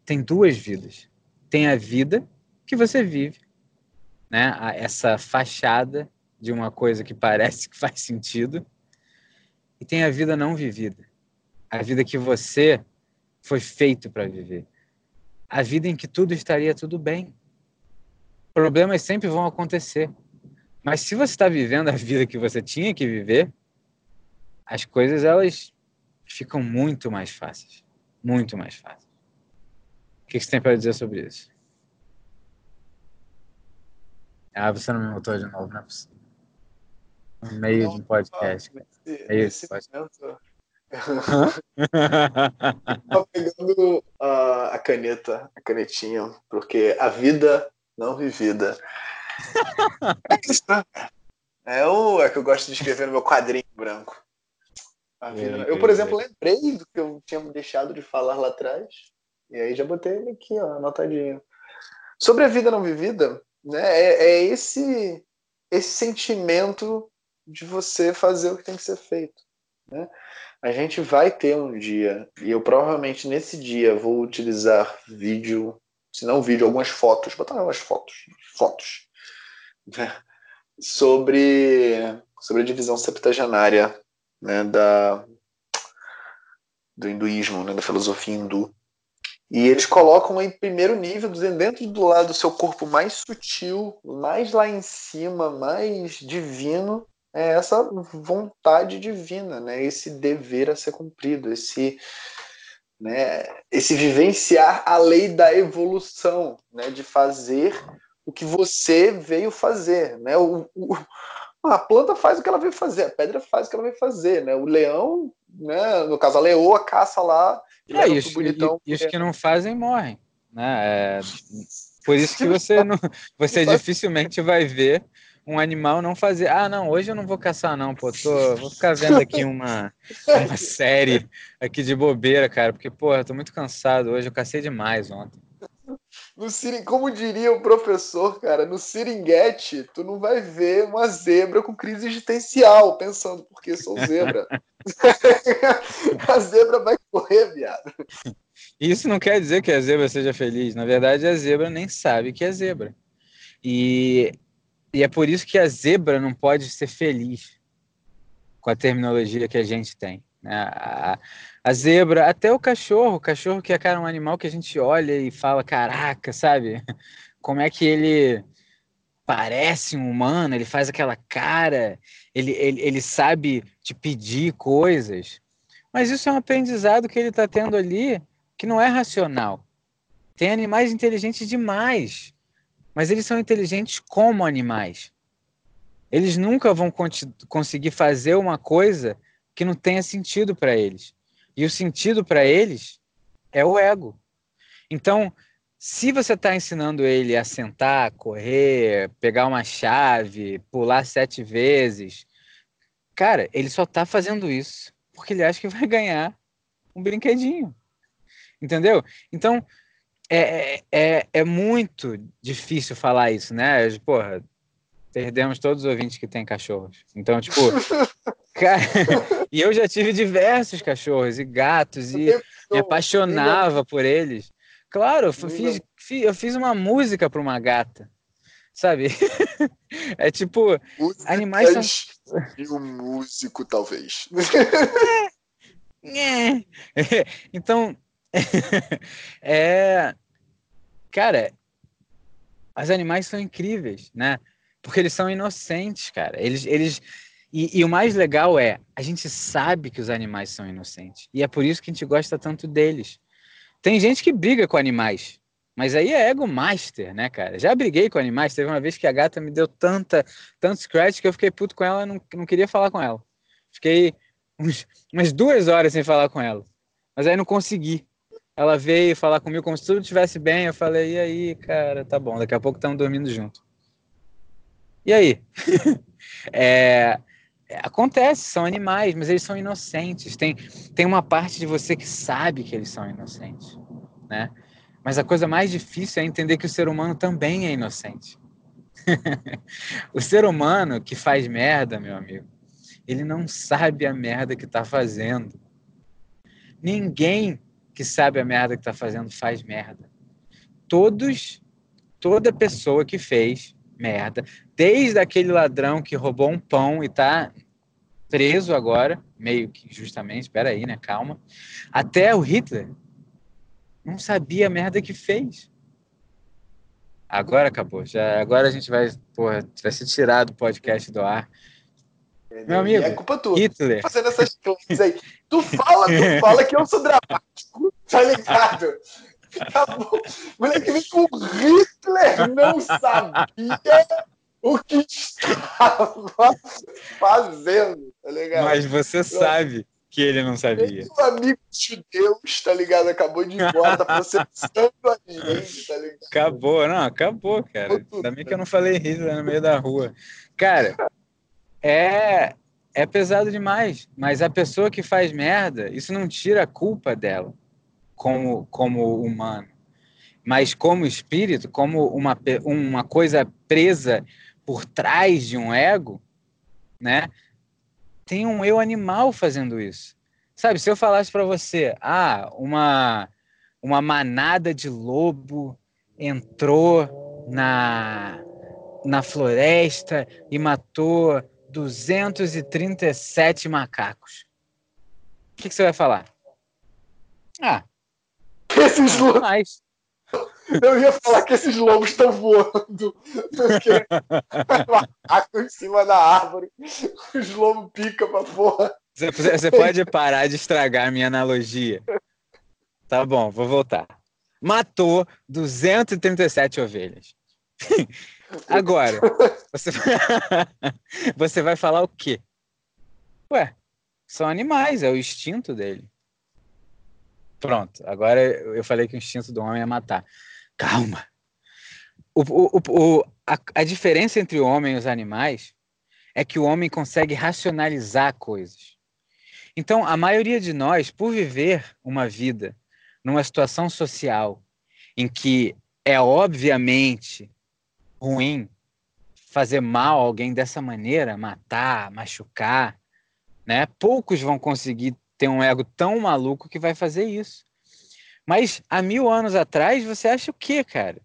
tem duas vidas. Tem a vida que você vive, né, essa fachada de uma coisa que parece que faz sentido, e tem a vida não vivida, a vida que você foi feito para viver, a vida em que tudo estaria tudo bem. Problemas sempre vão acontecer mas se você está vivendo a vida que você tinha que viver, as coisas elas ficam muito mais fáceis. Muito mais fáceis. O que você tem para dizer sobre isso? Ah, você não me botou de novo, não é possível. No meio não, de um podcast. Nesse, é isso. Nesse momento, pegando uh, a caneta, a canetinha, porque a vida não vivida *laughs* é, o, é que eu gosto de escrever no meu quadrinho branco. Eu, por exemplo, lembrei do que eu tinha deixado de falar lá atrás. E aí já botei ele aqui, ó, anotadinho. Sobre a vida não vivida, né, é, é esse, esse sentimento de você fazer o que tem que ser feito. Né? A gente vai ter um dia, e eu provavelmente nesse dia vou utilizar vídeo, se não vídeo, algumas fotos, botar algumas fotos, fotos sobre, sobre a divisão septagenária né, da, do hinduísmo, né, da filosofia hindu. E eles colocam em primeiro nível, dentro do lado do seu corpo mais sutil, mais lá em cima, mais divino, é essa vontade divina, né? esse dever a ser cumprido, esse, né, esse vivenciar a lei da evolução, né, de fazer o que você veio fazer, né? O, o, a planta faz o que ela veio fazer, a pedra faz o que ela veio fazer, né? O leão, né? No caso a leoa caça lá, é, e os, bonitão, e, e os que não fazem morrem, né? É, por isso que *laughs* você não, você *laughs* dificilmente vai ver um animal não fazer. Ah, não, hoje eu não vou caçar não, pô, tô, vou ficar vendo aqui uma, uma *laughs* série aqui de bobeira, cara, porque pô, eu tô muito cansado hoje, eu cacei demais ontem. No como diria o professor, cara, no Siringuete, tu não vai ver uma zebra com crise existencial, pensando, porque sou zebra. *laughs* a zebra vai correr, viado. Isso não quer dizer que a zebra seja feliz. Na verdade, a zebra nem sabe que é zebra. E, e é por isso que a zebra não pode ser feliz com a terminologia que a gente tem. Né? A, a zebra, até o cachorro, o cachorro que é cara um animal que a gente olha e fala, caraca, sabe? *laughs* Como é que ele parece um humano, ele faz aquela cara, ele, ele, ele sabe te pedir coisas. Mas isso é um aprendizado que ele está tendo ali que não é racional. Tem animais inteligentes demais, mas eles são inteligentes como animais. Eles nunca vão conseguir fazer uma coisa que não tenha sentido para eles. E o sentido para eles é o ego. Então, se você está ensinando ele a sentar, correr, pegar uma chave, pular sete vezes, cara, ele só está fazendo isso porque ele acha que vai ganhar um brinquedinho. Entendeu? Então, é, é, é muito difícil falar isso, né? Porra, perdemos todos os ouvintes que têm cachorros. Então, tipo, *laughs* cara, *laughs* e eu já tive diversos cachorros e gatos e me apaixonava por eles. Claro, eu fiz, eu fiz uma música para uma gata, sabe? *laughs* É tipo, Músicas animais são... E um músico, talvez. *laughs* É, é. Então, é... Cara, os animais são incríveis, né? Porque eles são inocentes, cara. Eles, eles... E, e, o mais legal é, a gente sabe que os animais são inocentes. E é por isso que a gente gosta tanto deles. Tem gente que briga com animais, mas aí é ego master, né, cara? Já briguei com animais. Teve uma vez que a gata me deu tanta, tanto scratch que eu fiquei puto com ela, não, não queria falar com ela. Fiquei uns, umas duas horas sem falar com ela. Mas aí não consegui. Ela veio falar comigo como se tudo estivesse bem. Eu falei, e aí, cara, tá bom, daqui a pouco estamos dormindo junto. E aí? *laughs* é, acontece, são animais, mas eles são inocentes. Tem, tem uma parte de você que sabe que eles são inocentes, né? Mas a coisa mais difícil é entender que o ser humano também é inocente. *laughs* o ser humano que faz merda, meu amigo, ele não sabe a merda que está fazendo. Ninguém que sabe a merda que tá fazendo faz merda. Todos, toda pessoa que fez merda, desde aquele ladrão que roubou um pão e tá preso agora, meio que justamente, espera aí, né, calma, até o Hitler não sabia a merda que fez. Agora acabou, já agora a gente vai, porra, vai ser tirado do podcast do ar. Meu amigo, é culpa tua. Hitler. Fazendo essas coisas aí. Tu fala, tu fala que eu sou dramático, tá ligado? Acabou. Moleque vem com Hitler, não sabia o que estava fazendo, tá ligado? Mas você sabe que ele não sabia. Um amigo de Deus, tá ligado? Acabou de ir embora, tá processando a gente, tá ligado? Acabou, não, acabou, cara. Ainda bem que eu não falei Hitler no meio da rua. Cara, é, é pesado demais. Mas a pessoa que faz merda, isso não tira a culpa dela como, como humano. Mas como espírito, como uma, uma coisa presa por trás de um ego, né? Tem um eu animal fazendo isso. Sabe, se eu falasse para você, ah, uma, uma manada de lobo entrou na, na floresta e matou 237 macacos. O que, que você vai falar? Ah, esses lobos. Eu ia falar que esses lobos estão voando. Porque *laughs* macaco em cima da árvore. Os lobos picam pra porra. Você, você pode parar de estragar a minha analogia. Tá bom, vou voltar. Matou 237 ovelhas. *laughs* Agora, você, *laughs* você vai falar o quê? Ué, são animais, é o instinto dele. Pronto, agora eu falei que o instinto do homem é matar. Calma. O, o, o, a, a diferença entre o homem e os animais é que o homem consegue racionalizar coisas. Então, a maioria de nós, por viver uma vida numa situação social em que é obviamente ruim fazer mal a alguém dessa maneira, matar, machucar, né? Poucos vão conseguir ter um ego tão maluco que vai fazer isso. Mas há mil anos atrás, você acha o quê, cara?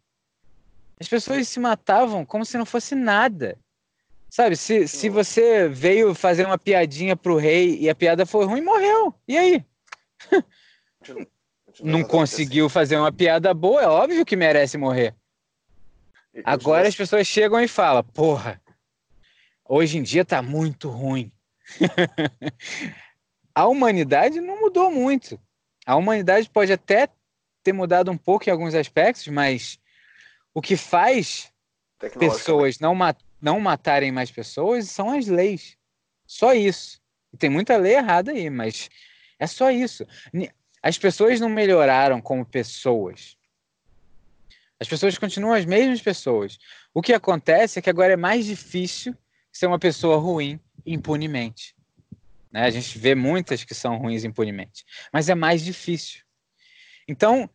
As pessoas se matavam como se não fosse nada. Sabe, se, se você veio fazer uma piadinha pro rei e a piada foi ruim, morreu. E aí? Não conseguiu fazer uma piada boa, é óbvio que merece morrer. Agora as pessoas chegam e falam, porra, hoje em dia tá muito ruim. *laughs* a humanidade não mudou muito. A humanidade pode até ter mudado um pouco em alguns aspectos, mas o que faz pessoas não, ma não matarem mais pessoas são as leis. Só isso. E tem muita lei errada aí, mas é só isso. As pessoas não melhoraram como pessoas. As pessoas continuam as mesmas pessoas. O que acontece é que agora é mais difícil ser uma pessoa ruim impunemente. Né? A gente vê muitas que são ruins impunemente, mas é mais difícil. Então,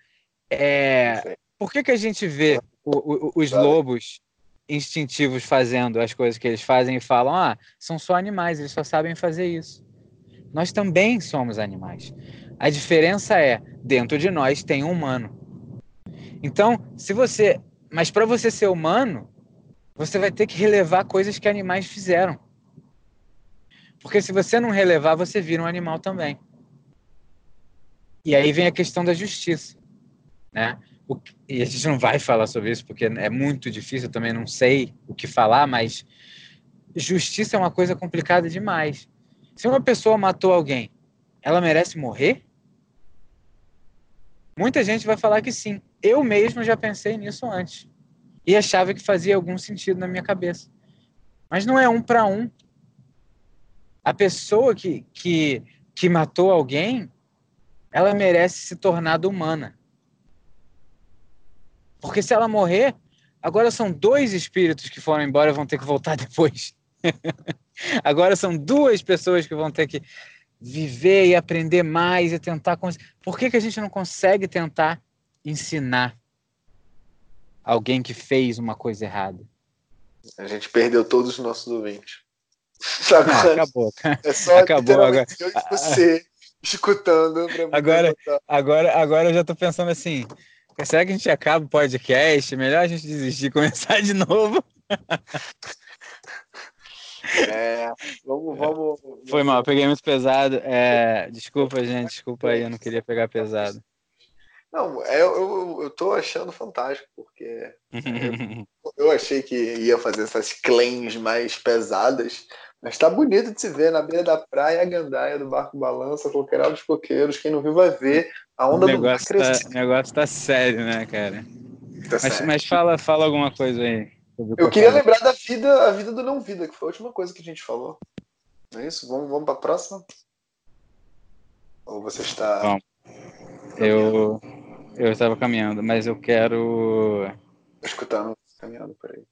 É, por que, que a gente vê o, o, os lobos instintivos fazendo as coisas que eles fazem e falam: ah, são só animais, eles só sabem fazer isso? Nós também somos animais. A diferença é, dentro de nós tem um humano. Então, se você. Mas para você ser humano, você vai ter que relevar coisas que animais fizeram. Porque se você não relevar, você vira um animal também. E aí vem a questão da justiça, né? O, e a gente não vai falar sobre isso porque é muito difícil, eu também não sei o que falar, mas justiça é uma coisa complicada demais. Se uma pessoa matou alguém, ela merece morrer? Muita gente vai falar que sim. Eu mesmo já pensei nisso antes e achava que fazia algum sentido na minha cabeça. Mas não é um para um. A pessoa que, que, que matou alguém, ela merece se tornar humana. Porque se ela morrer, agora são dois espíritos que foram embora e vão ter que voltar *laughs* depois. agora são duas pessoas que vão ter que viver e aprender mais e tentar. Por que, que a gente não consegue tentar ensinar alguém que fez uma coisa errada? A gente perdeu todos os nossos ouvintes. Não, acabou. É só acabou agora. você escutando. agora, agora, agora eu já estou pensando assim: Será que a gente acaba o podcast? Melhor a gente desistir e começar de novo. É, vamos, vamos. Foi mal, peguei muito pesado. É, desculpa, gente, desculpa aí, eu não queria pegar pesado. Não, é, eu, eu, eu tô achando fantástico, porque *laughs* eu, eu achei que ia fazer essas claims mais pesadas, mas tá bonito de se ver na beira da praia, a gandaia do barco balança, coqueiral dos coqueiros. Quem não viu vai ver. A onda o negócio do mar tá, O negócio tá sério, né, cara? Tá mas, mas fala, fala alguma coisa aí. Eu queria lembrar da vida, a vida do não vida, que foi a última coisa que a gente falou. Não é isso? Vamos, vamos para a próxima? Ou você está. Bom, eu eu estava caminhando, mas eu quero. Escutando, caminhando por aí.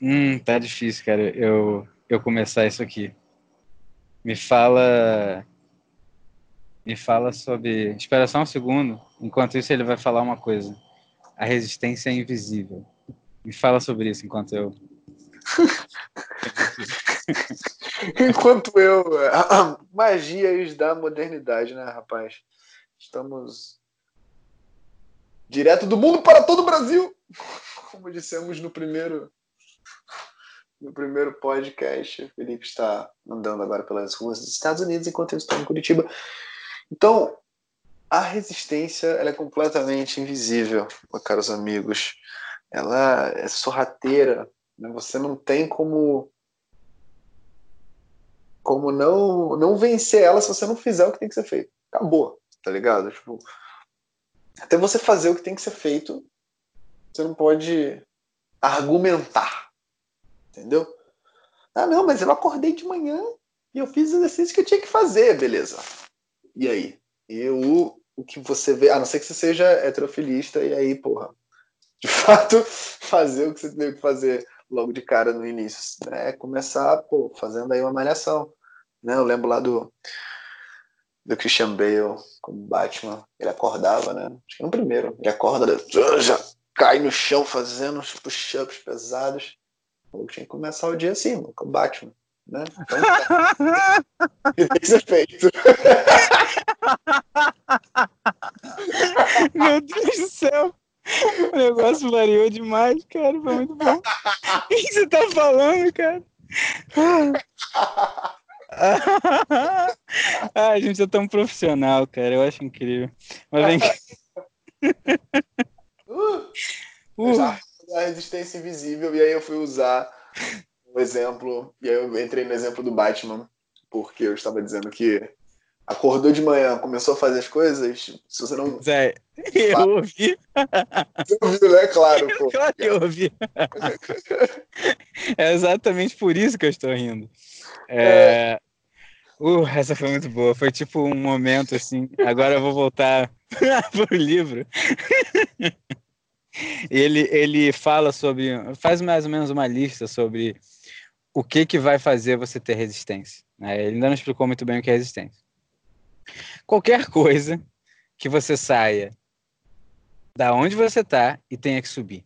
Hum, tá difícil, cara. Eu, eu começar isso aqui. Me fala. Me fala sobre. Espera só um segundo. Enquanto isso, ele vai falar uma coisa. A resistência é invisível. Me fala sobre isso enquanto eu. *laughs* enquanto eu. Magias da modernidade, né, rapaz? Estamos. Direto do mundo para todo o Brasil! Como dissemos no primeiro no primeiro podcast. O Felipe está andando agora pelas ruas dos Estados Unidos enquanto eu estou em Curitiba. Então, a resistência ela é completamente invisível, caros amigos. Ela é sorrateira. Né? Você não tem como como não não vencer ela se você não fizer o que tem que ser feito. Acabou, tá ligado? Tipo, até você fazer o que tem que ser feito, você não pode argumentar Entendeu? Ah, não, mas eu acordei de manhã e eu fiz o exercício que eu tinha que fazer, beleza. E aí? Eu, o que você vê, a não ser que você seja heterofilista, e aí, porra, *laughs* de fato, fazer o que você tem que fazer logo de cara no início, né? Começar, pô, fazendo aí uma malhação, né? Eu lembro lá do do Christian Bale como Batman, ele acordava, né? Acho que no primeiro, ele acorda, já cai no chão fazendo uns push-ups pesados. Eu tinha que começar o dia assim, com o Batman. Né? Então, *laughs* que ser feito. *laughs* Meu Deus do céu. O negócio variou demais, cara. Foi muito bom. O que você tá falando, cara? ah, a *laughs* gente é tão profissional, cara. Eu acho incrível. Mas vem cá. Uh, uh a resistência invisível, e aí eu fui usar o exemplo, e aí eu entrei no exemplo do Batman, porque eu estava dizendo que acordou de manhã, começou a fazer as coisas, se você não. Zé, *laughs* eu ouvi. Você ouviu, né? Claro, pô. Claro que eu ouvi. *laughs* é exatamente por isso que eu estou rindo. É... é... Uh, essa foi muito boa. Foi tipo um momento assim. Agora eu vou voltar *laughs* pro livro ele, ele fala sobre, faz mais ou menos uma lista sobre o que, que vai fazer você ter resistência. Né? Ele ainda não explicou muito bem o que é resistência. Qualquer coisa que você saia da onde você está e tenha que subir.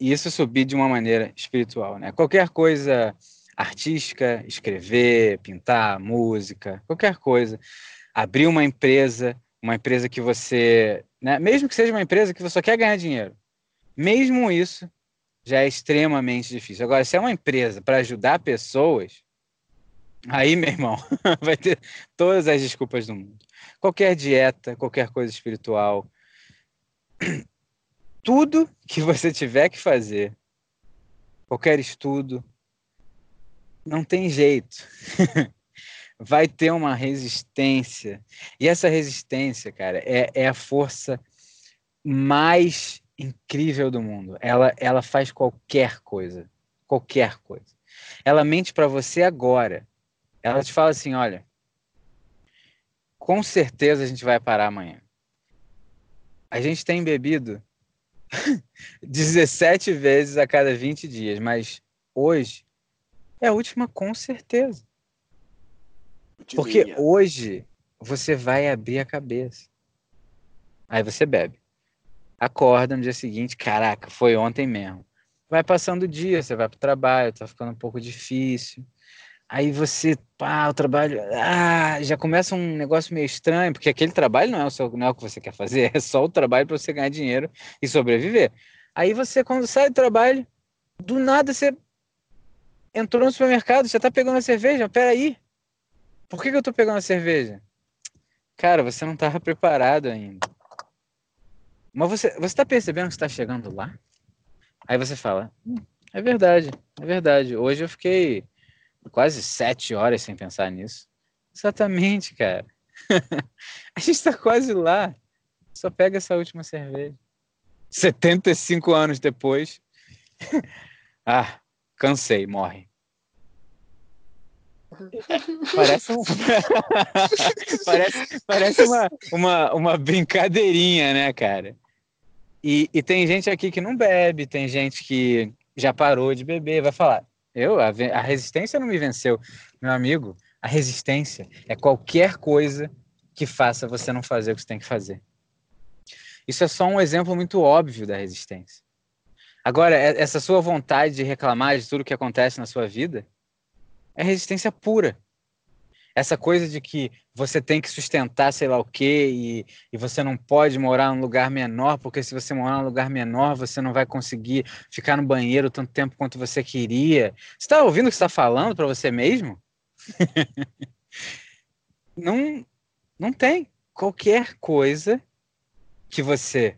E isso subir de uma maneira espiritual, né? Qualquer coisa artística, escrever, pintar, música, qualquer coisa, abrir uma empresa, uma empresa que você, né, mesmo que seja uma empresa que você só quer ganhar dinheiro, mesmo isso já é extremamente difícil. Agora, se é uma empresa para ajudar pessoas, aí, meu irmão, *laughs* vai ter todas as desculpas do mundo. Qualquer dieta, qualquer coisa espiritual, *clears throat* tudo que você tiver que fazer, qualquer estudo, não tem jeito. *laughs* vai ter uma resistência. E essa resistência, cara, é, é a força mais incrível do mundo. Ela, ela faz qualquer coisa. Qualquer coisa. Ela mente para você agora. Ela te fala assim: olha, com certeza a gente vai parar amanhã. A gente tem bebido *laughs* 17 vezes a cada 20 dias, mas hoje é a última com certeza. Porque hoje você vai abrir a cabeça. Aí você bebe. Acorda no dia seguinte, caraca, foi ontem mesmo. Vai passando o dia, você vai para o trabalho, tá ficando um pouco difícil. Aí você, pá, o trabalho, ah, já começa um negócio meio estranho, porque aquele trabalho não é o, seu, não é o que você quer fazer, *laughs* é só o trabalho para você ganhar dinheiro e sobreviver. Aí você, quando sai do trabalho, do nada você entrou no supermercado, já tá pegando a cerveja, peraí, por que, que eu tô pegando a cerveja? Cara, você não tava preparado ainda. Mas você, você tá percebendo que está chegando lá? Aí você fala, hum, é verdade, é verdade. Hoje eu fiquei quase sete horas sem pensar nisso. Exatamente, cara. *laughs* a gente tá quase lá. Só pega essa última cerveja. 75 anos depois. *laughs* ah, cansei, morre. Parece, um... *laughs* parece, parece uma, uma, uma brincadeirinha, né, cara? E, e tem gente aqui que não bebe, tem gente que já parou de beber, vai falar. Eu, a, a resistência não me venceu. Meu amigo, a resistência é qualquer coisa que faça você não fazer o que você tem que fazer. Isso é só um exemplo muito óbvio da resistência. Agora, é, essa sua vontade de reclamar de tudo que acontece na sua vida, é resistência pura. Essa coisa de que você tem que sustentar sei lá o quê e, e você não pode morar num lugar menor, porque se você morar num lugar menor, você não vai conseguir ficar no banheiro tanto tempo quanto você queria. Você está ouvindo o que está falando para você mesmo? *laughs* não, não tem. Qualquer coisa que você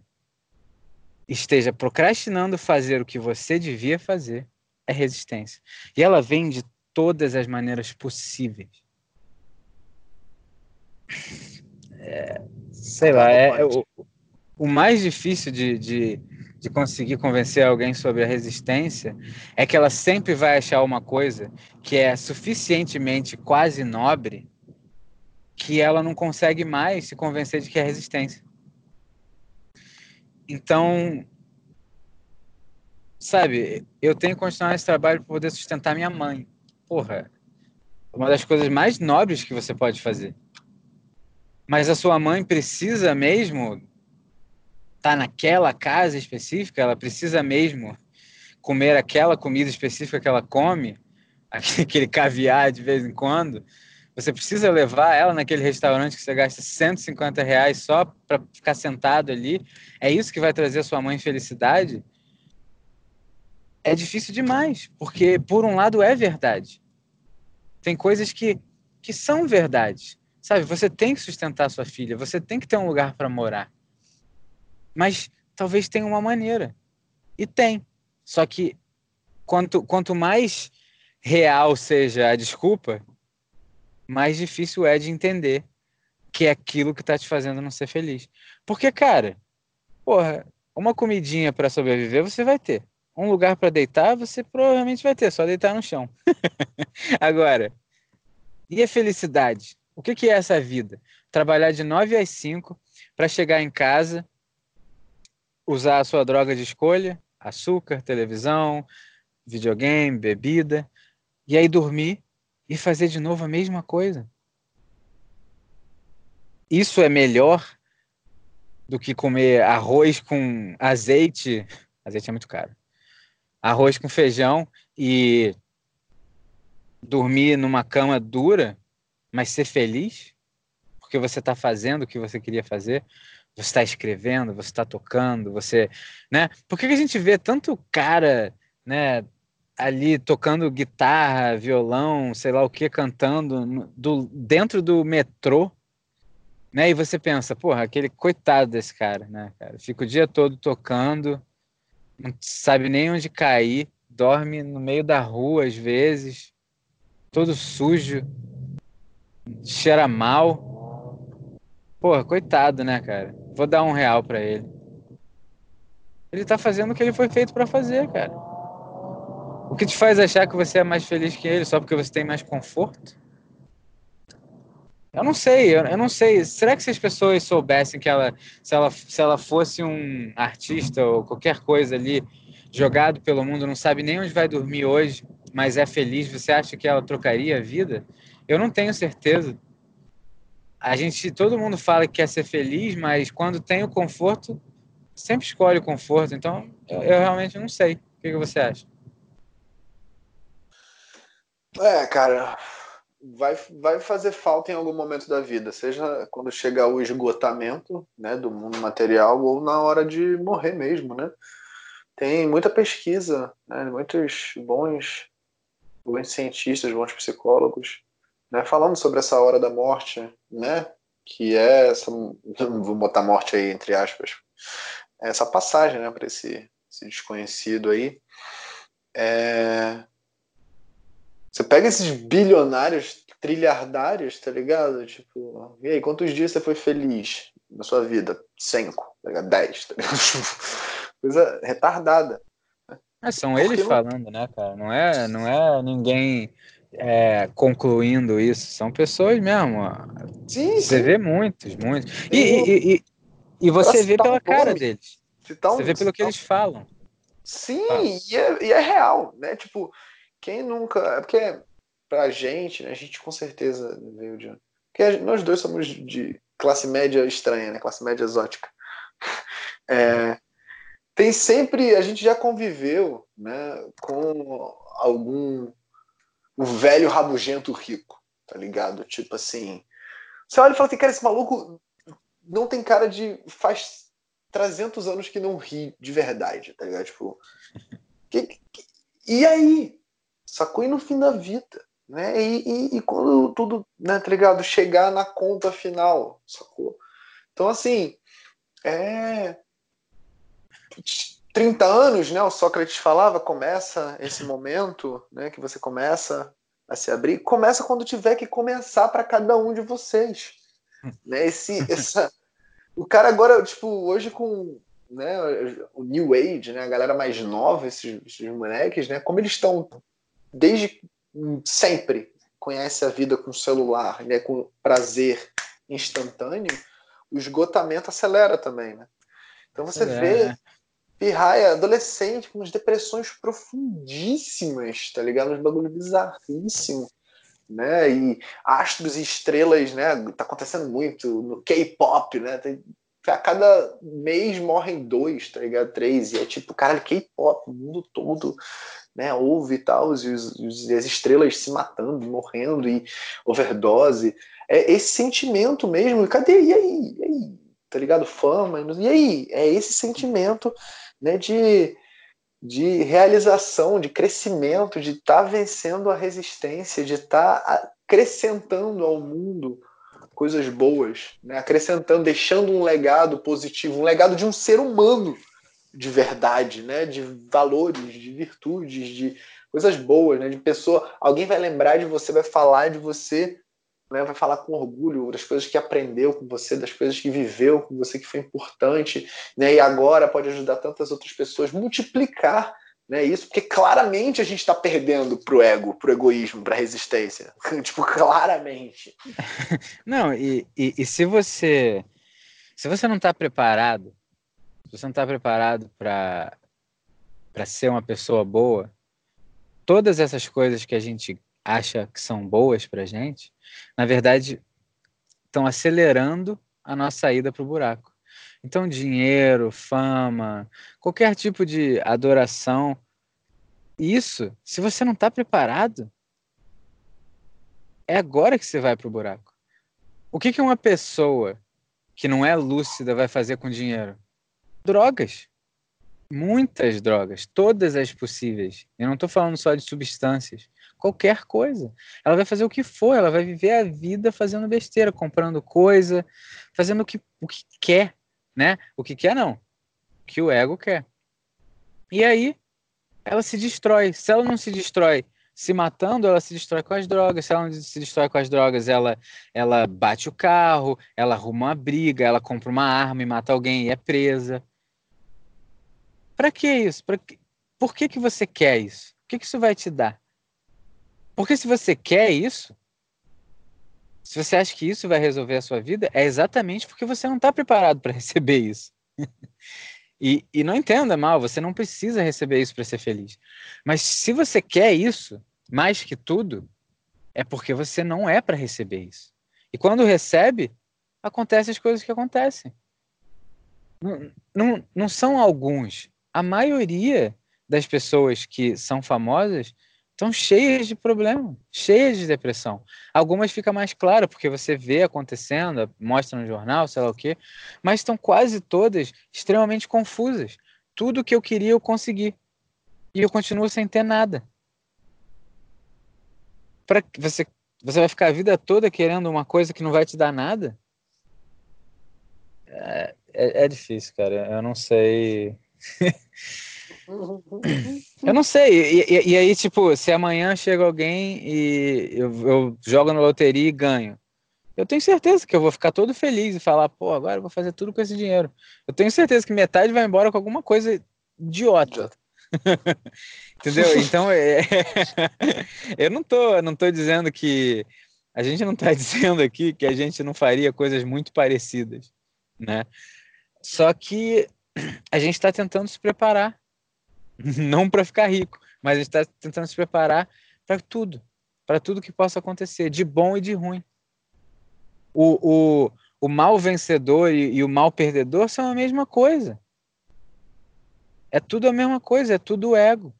esteja procrastinando fazer o que você devia fazer é resistência. E ela vem de todas as maneiras possíveis. É, sei lá, é, é o, o, mais difícil de, de, de conseguir convencer alguém sobre a resistência é que ela sempre vai achar uma coisa que é suficientemente quase nobre que ela não consegue mais se convencer de que é resistência. Então, sabe, eu tenho que continuar esse trabalho para poder sustentar minha mãe porra, uma das coisas mais nobres que você pode fazer. Mas a sua mãe precisa mesmo estar tá naquela casa específica, ela precisa mesmo comer aquela comida específica que ela come, *laughs* aquele caviar de vez em quando. Você precisa levar ela naquele restaurante que você gasta 150 reais só para ficar sentado ali. É isso que vai trazer a sua mãe felicidade? É difícil demais, porque por um lado é verdade. Tem coisas que, que são verdades. Sabe, você tem que sustentar sua filha, você tem que ter um lugar para morar. Mas talvez tenha uma maneira. E tem. Só que quanto, quanto mais real seja a desculpa, mais difícil é de entender que é aquilo que está te fazendo não ser feliz. Porque, cara, porra, uma comidinha para sobreviver você vai ter um lugar para deitar, você provavelmente vai ter, só deitar no chão. *laughs* Agora, e a felicidade? O que, que é essa vida? Trabalhar de 9 às 5 para chegar em casa, usar a sua droga de escolha, açúcar, televisão, videogame, bebida, e aí dormir e fazer de novo a mesma coisa. Isso é melhor do que comer arroz com azeite. Azeite é muito caro. Arroz com feijão e dormir numa cama dura, mas ser feliz, porque você está fazendo o que você queria fazer, você está escrevendo, você está tocando, você, né? Por que, a gente vê tanto cara, né, ali tocando guitarra, violão, sei lá o que, cantando do, dentro do metrô, né? E você pensa, porra, aquele coitado desse cara, né, cara? Fica o dia todo tocando, não sabe nem onde cair, dorme no meio da rua às vezes, todo sujo, cheira mal. Porra, coitado, né, cara? Vou dar um real para ele. Ele tá fazendo o que ele foi feito para fazer, cara. O que te faz achar que você é mais feliz que ele só porque você tem mais conforto? Eu não sei, eu, eu não sei. Será que se as pessoas soubessem que ela se, ela, se ela fosse um artista ou qualquer coisa ali, jogado pelo mundo, não sabe nem onde vai dormir hoje, mas é feliz, você acha que ela trocaria a vida? Eu não tenho certeza. A gente, todo mundo fala que quer ser feliz, mas quando tem o conforto, sempre escolhe o conforto. Então, eu, eu realmente não sei. O que, que você acha? É, cara, vai, vai fazer falta em algum momento da vida, seja quando chegar o esgotamento né, do mundo material ou na hora de morrer mesmo, né? Tem muita pesquisa, né, muitos bons, bons cientistas, bons psicólogos, né, falando sobre essa hora da morte, né, que é essa, *laughs* vou botar morte aí entre aspas, essa passagem, né, para esse, esse, desconhecido aí. É... Você pega esses bilionários, trilhardários, tá ligado? Tipo, e aí, quantos dias você foi feliz na sua vida? Cinco, tá ligado? Dez, tá ligado? *laughs* coisa retardada. É, são Porque eles não... falando, né, cara? Não é, não é ninguém é, concluindo isso. São pessoas mesmo. Sim, você sim. vê muitos, muitos. E, e, e, e, você vê pela um cara nome, deles. Um, você vê pelo que eles falam. Sim, ah. e, é, e é real, né? Tipo, quem nunca. É porque pra gente, né, a gente com certeza veio de. Porque nós dois somos de classe média estranha, né? Classe média exótica. *laughs* É, tem sempre. A gente já conviveu né, com algum. O velho rabugento rico, tá ligado? Tipo assim. Você olha e fala assim, cara, esse maluco não tem cara de. faz 300 anos que não ri de verdade, tá ligado? Tipo. Que, que, e aí? Sacou? E no fim da vida? Né? E, e, e quando tudo, né, tá ligado? Chegar na conta final, sacou? Então, assim, é 30 anos, né, o Sócrates falava, começa esse momento, né, que você começa a se abrir, começa quando tiver que começar para cada um de vocês, né? Esse, *laughs* essa, o cara agora, tipo, hoje com, né, o New Age, né, a galera mais nova, esses, esses moleques, né, como eles estão desde sempre conhece a vida com celular, né, com prazer instantâneo, o esgotamento acelera também, né? Então você é. vê pirraia, adolescente, com umas depressões profundíssimas, tá ligado? Uns bagulho bizarríssimo, né? E astros e estrelas, né? Tá acontecendo muito no K-pop, né? Tem, a cada mês morrem dois, tá ligado? Três, e é tipo, caralho, K-pop, o mundo todo, né? Ouve e tal, e, os, as estrelas se matando, morrendo, e overdose. É esse sentimento mesmo, cadê? E aí? E aí? Tá ligado? Fama, e aí? É esse sentimento né, de, de realização, de crescimento, de estar tá vencendo a resistência, de estar tá acrescentando ao mundo coisas boas, né, acrescentando, deixando um legado positivo, um legado de um ser humano de verdade, né, de valores, de virtudes, de coisas boas, né, de pessoa. Alguém vai lembrar de você, vai falar de você né, vai falar com orgulho das coisas que aprendeu com você, das coisas que viveu com você, que foi importante, né, e agora pode ajudar tantas outras pessoas, multiplicar né, isso, porque claramente a gente está perdendo pro ego, pro egoísmo, pra resistência. *laughs* tipo, claramente. *laughs* Não, e, e, e, se você se você não está preparado, se você não está preparado para ser uma pessoa boa, todas essas coisas que a gente acha que são boas para gente, na verdade, estão acelerando a nossa ida para o buraco. Então, dinheiro, fama, qualquer tipo de adoração, isso, se você não está preparado, é agora que você vai para o buraco. O que, que uma pessoa que não é lúcida vai fazer com dinheiro? Drogas. Muitas drogas, todas as possíveis. Eu não estou falando só de substâncias qualquer coisa. Ela vai fazer o que for, ela vai viver a vida fazendo besteira, comprando coisa, fazendo o que, o que quer, né? O que quer não, o que o ego quer. E aí ela se destrói. Se ela não se destrói se matando, ela se destrói com as drogas. Se ela não se destrói com as drogas, ela, ela bate o carro, ela arruma uma briga, ela compra uma arma e mata alguém e é presa. Para que isso? Pra que... Por que, que você quer isso? O que, que isso vai te dar? Porque se você quer isso, se você acha que isso vai resolver a sua vida, é exatamente porque você não está preparado para *laughs* receber isso. e, e não entenda mal, você não precisa receber isso para ser feliz. Mas se você quer isso, mais que tudo, é porque você não é para receber isso. E quando recebe, acontecem as coisas que acontecem. Não, não, não são alguns. A maioria das pessoas que são famosas estão cheias de problema, cheias de depressão. Algumas fica mais claro porque você vê acontecendo, mostra no jornal, sei lá o quê, mas estão quase todas extremamente confusas. Tudo que eu queria eu consegui e eu continuo sem ter nada. Para você você vai ficar a vida toda querendo uma coisa que não vai te dar nada? É, é, é difícil, cara. Eu não sei. *laughs* Eu não sei. E, e, e, aí, tipo, se amanhã chega alguém e eu, eu jogo na loteria e ganho, eu tenho certeza que eu vou ficar todo feliz e falar, pô, agora eu vou fazer tudo com esse dinheiro. Eu tenho certeza que metade vai embora com alguma coisa idiota. *laughs* Entendeu? Então, é... *laughs* eu não tô, não tô dizendo que a gente não está dizendo aqui que a gente não faria coisas muito parecidas, né? Só que a gente está tentando se preparar *laughs* não para ficar rico, mas a gente está tentando se preparar para tudo, para tudo que possa acontecer, de bom e de ruim. O, o, o mal vencedor e, e o mal perdedor são a mesma coisa. É tudo a mesma coisa, é tudo ego.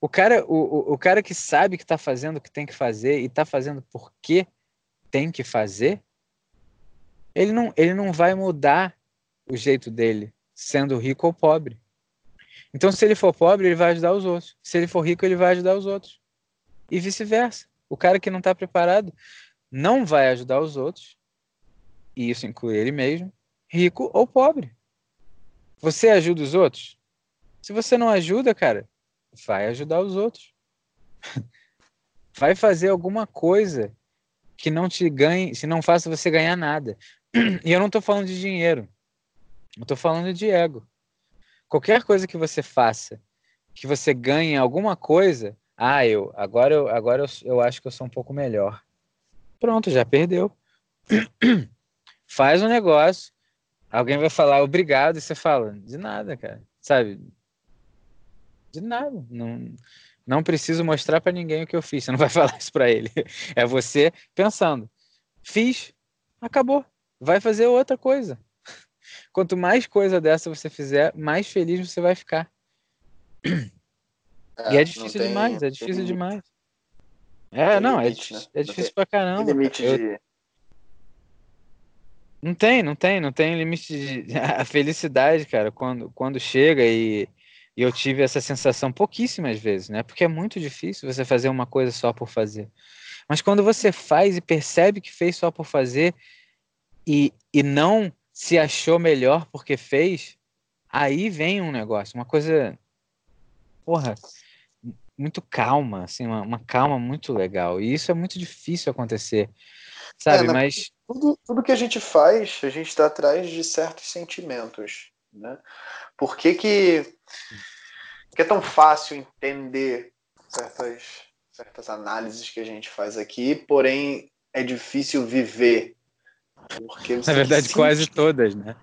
O cara, o, o, cara que sabe que está fazendo o que tem que fazer e está fazendo porque tem que fazer, ele não, ele não vai mudar o jeito dele, sendo rico ou pobre. Então, se ele for pobre, ele vai ajudar os outros. Se ele for rico, ele vai ajudar os outros. E vice-versa. O cara que não está preparado não vai ajudar os outros, e isso inclui ele mesmo, rico ou pobre. Você ajuda os outros? Se você não ajuda, cara, vai ajudar os outros. *laughs* vai fazer alguma coisa que não te ganhe, se não faça você ganhar nada. *clears throat* E eu não estou falando de dinheiro. Eu estou falando de ego qualquer coisa que você faça, que você ganhe alguma coisa, ah, eu agora eu agora eu, eu acho que eu sou um pouco melhor. Pronto, já perdeu. *clears throat* Faz um negócio, alguém vai falar obrigado e você fala de nada, cara, sabe? De nada, não não preciso mostrar para ninguém o que eu fiz. Você não vai *laughs* falar isso para ele. É você pensando. Fiz, acabou. Vai fazer outra coisa. Quanto mais coisa dessa você fizer, mais feliz você vai ficar. É, e é difícil tem, demais, é difícil demais. É, não, é limite, é, né? é difícil pra caramba. Tem limite eu... de. Não tem, não tem, não tem limite de. *laughs* A felicidade, cara, quando, quando chega e, e eu tive essa sensação pouquíssimas vezes, né? Porque é muito difícil você fazer uma coisa só por fazer. Mas quando você faz e percebe que fez só por fazer e, e não se achou melhor porque fez, aí vem um negócio, uma coisa, porra, muito calma, assim, uma, uma calma muito legal. E isso é muito difícil acontecer, sabe? É, Mas tudo, tudo que a gente faz, a gente está atrás de certos sentimentos, né? Por que que, que é tão fácil entender certas certas análises que a gente faz aqui, porém é difícil viver Na verdade, sente... quase todas, né?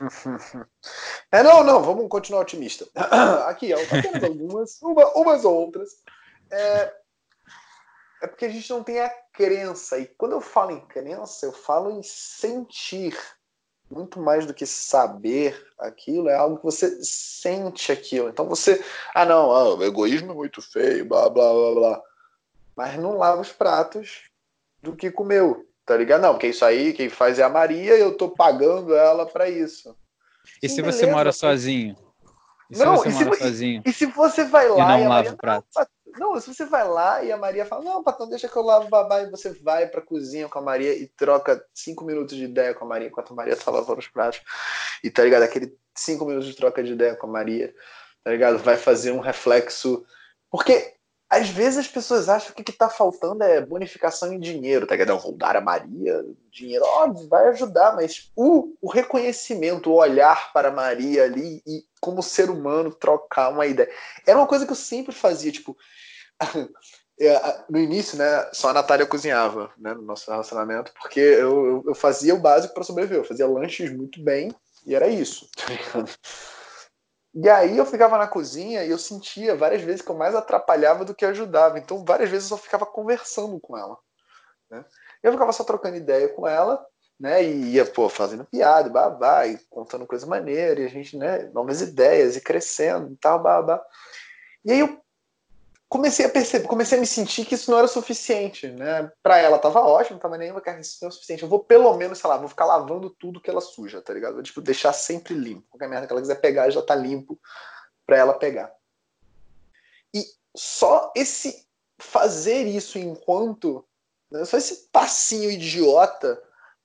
*laughs* É, não, não, vamos continuar otimista. *clears throat* Aqui, apenas algumas, uma, umas ou outras. É, é porque a gente não tem a crença. E quando eu falo em crença, eu falo em sentir. muito mais do que saber aquilo, é algo que você sente aquilo. Então você, ah não, ah, o egoísmo é muito feio, blá blá blá blá. Mas não lava os pratos do que comeu, tá ligado? Não, porque isso aí quem faz é a Maria e eu tô pagando ela para isso. E Sim, se beleza, você mora sozinho? E se não, você e mora se, sozinho? E se você vai lá e não e lava Maria, o prato? Não, se você vai lá e a Maria fala, não, patrão, deixa que eu lavo o babá, e você vai pra cozinha com a Maria e troca cinco minutos de ideia com a Maria enquanto a Maria tá lavando os pratos. E tá ligado? Aquele cinco minutos de troca de ideia com a Maria, tá ligado? Vai fazer um reflexo. Porque às vezes as pessoas acham que o que está faltando é bonificação em dinheiro, tá ligado? Vou dar a Maria dinheiro, óbvio, vai ajudar, mas o, o reconhecimento, o olhar para a Maria ali e como ser humano trocar uma ideia. Era uma coisa que eu sempre fazia, tipo, *laughs* é, no início, né, só a Natália cozinhava, né, no nosso relacionamento, porque eu, eu fazia o básico para sobreviver, eu fazia lanches muito bem e era isso, tá ligado? E aí eu ficava na cozinha e eu sentia várias vezes que eu mais atrapalhava do que ajudava. Então, várias vezes eu só ficava conversando com ela. Né? Eu ficava só trocando ideia com ela, né? E ia, pô, fazendo piada, babá, e contando coisa maneira, e a gente, né, novas ideias, e crescendo e tal, babá. E aí eu comecei a perceber, comecei a me sentir que isso não era suficiente, né? Para ela tava ótimo, tava nem cara, isso não é o suficiente. Eu vou pelo menos, sei lá, vou ficar lavando tudo que ela suja, tá ligado? Vou, tipo, deixar sempre limpo. Qualquer merda que ela quiser pegar já tá limpo para ela pegar. E só esse fazer isso enquanto, né, só esse passinho idiota,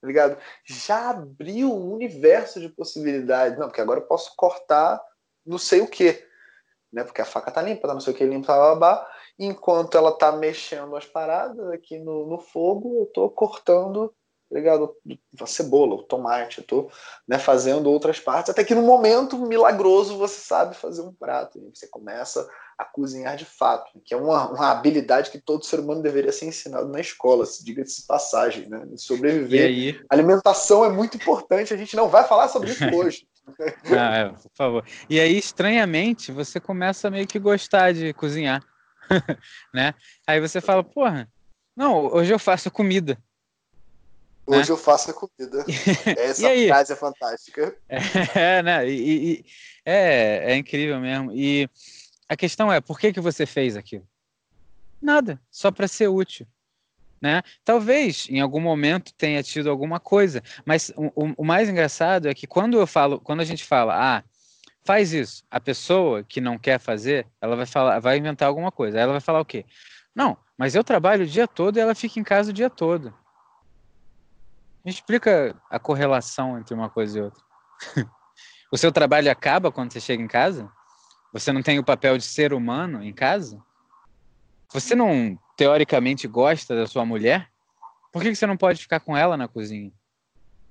tá ligado? Já abriu um universo de possibilidades. Não, porque agora eu posso cortar não sei o que né? Porque a faca tá limpa, tá não sei o que limpa, babá. Enquanto ela tá mexendo as paradas aqui no, no fogo, eu tô cortando, tá ligado? A cebola, o tomate, eu tô né, fazendo outras partes, até que no momento milagroso você sabe fazer um prato. E você começa a cozinhar de fato, que é uma, uma habilidade que todo ser humano deveria ser ensinado na escola, se diga-se passagem, né? Sobreviver. Alimentação é muito importante, a gente não vai falar sobre isso *laughs* hoje. *laughs* Ah, é, por favor. E aí, estranhamente, você começa a meio que gostar de cozinhar, *laughs* né? Aí você fala, porra, não, hoje eu faço comida. Né? Hoje né? eu faço a comida. *laughs* Essa frase é fantástica. É, né? E, e, é, é incrível mesmo. E a questão é, por que, que você fez aquilo? Nada, só para ser útil. Né? Talvez em algum momento tenha tido alguma coisa, mas o, o, mais engraçado é que quando eu falo, quando a gente fala, ah, faz isso, a pessoa que não quer fazer, ela vai falar, vai inventar alguma coisa. Ela vai falar o quê? Não, mas eu trabalho o dia todo e ela fica em casa o dia todo. Me explica a correlação entre uma coisa e outra. *laughs* o seu trabalho acaba quando você chega em casa? Você não tem o papel de ser humano em casa? Você não teoricamente gosta da sua mulher, por que você não pode ficar com ela na cozinha?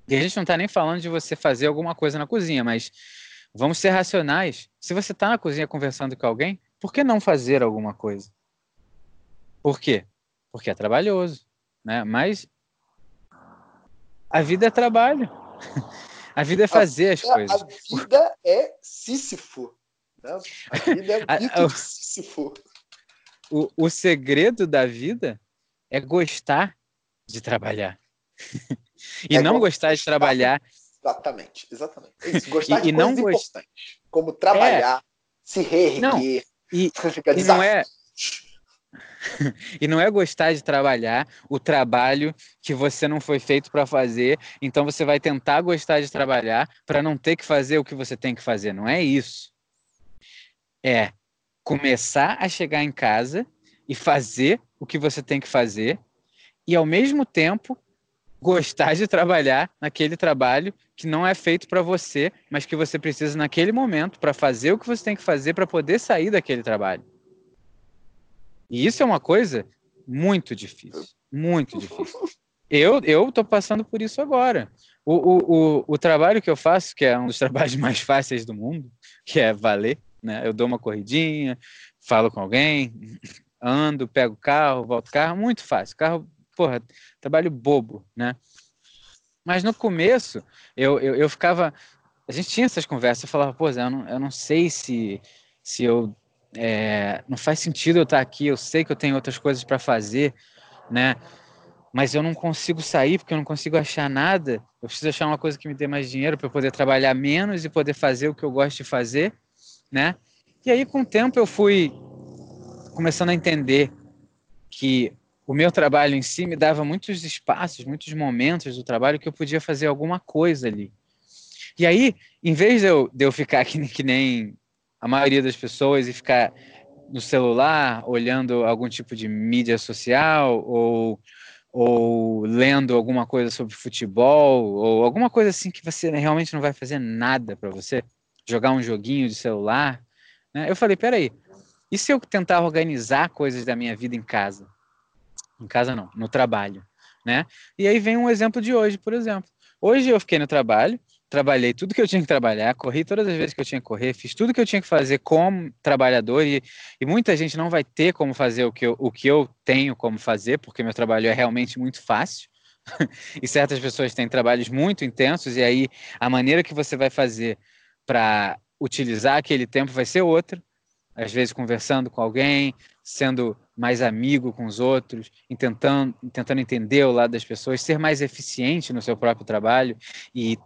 E a gente não está nem falando de você fazer alguma coisa na cozinha, mas vamos ser racionais. Se você está na cozinha conversando com alguém, por que não fazer alguma coisa? Por quê? Porque é trabalhoso, né? Mas a vida é trabalho. *laughs* A vida é fazer as coisas. A vida é Sísifo. Né? A vida é *laughs* muito Sísifo o, o segredo da vida é gostar de trabalhar. *laughs* e é não gostar de trabalhar. Exatamente, exatamente. Isso, gostar e, de e não gost... como trabalhar, é. se reerguer. Não, e, *laughs* e não é *laughs* e não é gostar de trabalhar o trabalho que você não foi feito para fazer, então você vai tentar gostar de trabalhar para não ter que fazer o que você tem que fazer. Não é isso. É começar a chegar em casa e fazer o que você tem que fazer e ao mesmo tempo gostar de trabalhar naquele trabalho que não é feito para você, mas que você precisa naquele momento para fazer o que você tem que fazer para poder sair daquele trabalho. E isso é uma coisa muito difícil, muito difícil. Eu eu passando por isso agora. O, o, o, o trabalho que eu faço, que é um dos *laughs* trabalhos mais fáceis do mundo, que é valer, né? Eu dou uma corridinha, falo com alguém, ando, pego o carro, volto o carro, muito fácil. Carro, porra, trabalho bobo, né? Mas no começo, eu, eu, eu ficava. A gente tinha essas conversas, eu falava, pô, Zé, eu não, eu não sei se, se eu. É, não faz sentido eu estar aqui, eu sei que eu tenho outras coisas para fazer, né? mas eu não consigo sair porque eu não consigo achar nada. Eu preciso achar uma coisa que me dê mais dinheiro para eu poder trabalhar menos e poder fazer o que eu gosto de fazer, né? E aí, com o tempo, eu fui começando a entender que o meu trabalho em si me dava muitos espaços, muitos momentos do trabalho que eu podia fazer alguma coisa ali. E aí, em vez de eu, de eu ficar que, que nem a maioria das pessoas e ficar no celular olhando algum tipo de mídia social ou ou lendo alguma coisa sobre futebol, ou alguma coisa assim que você realmente não vai fazer nada para você, jogar um joguinho de celular. Né? Eu falei, peraí, e se eu tentar organizar coisas da minha vida em casa? Em casa não, no trabalho, né? E aí vem um exemplo de hoje, por exemplo. Hoje eu fiquei no trabalho, trabalhei tudo que eu tinha que trabalhar, corri todas as vezes que eu tinha que correr, fiz tudo que eu tinha que fazer como trabalhador e, e muita gente não vai ter como fazer o que, eu, o que eu tenho como fazer, porque meu trabalho é realmente muito fácil. *laughs* e certas pessoas têm trabalhos muito intensos e aí a maneira que você vai fazer para utilizar aquele tempo vai ser outra. Às vezes conversando com alguém, sendo mais amigo com os outros, tentando, tentando entender o lado das pessoas, ser mais eficiente no seu próprio trabalho e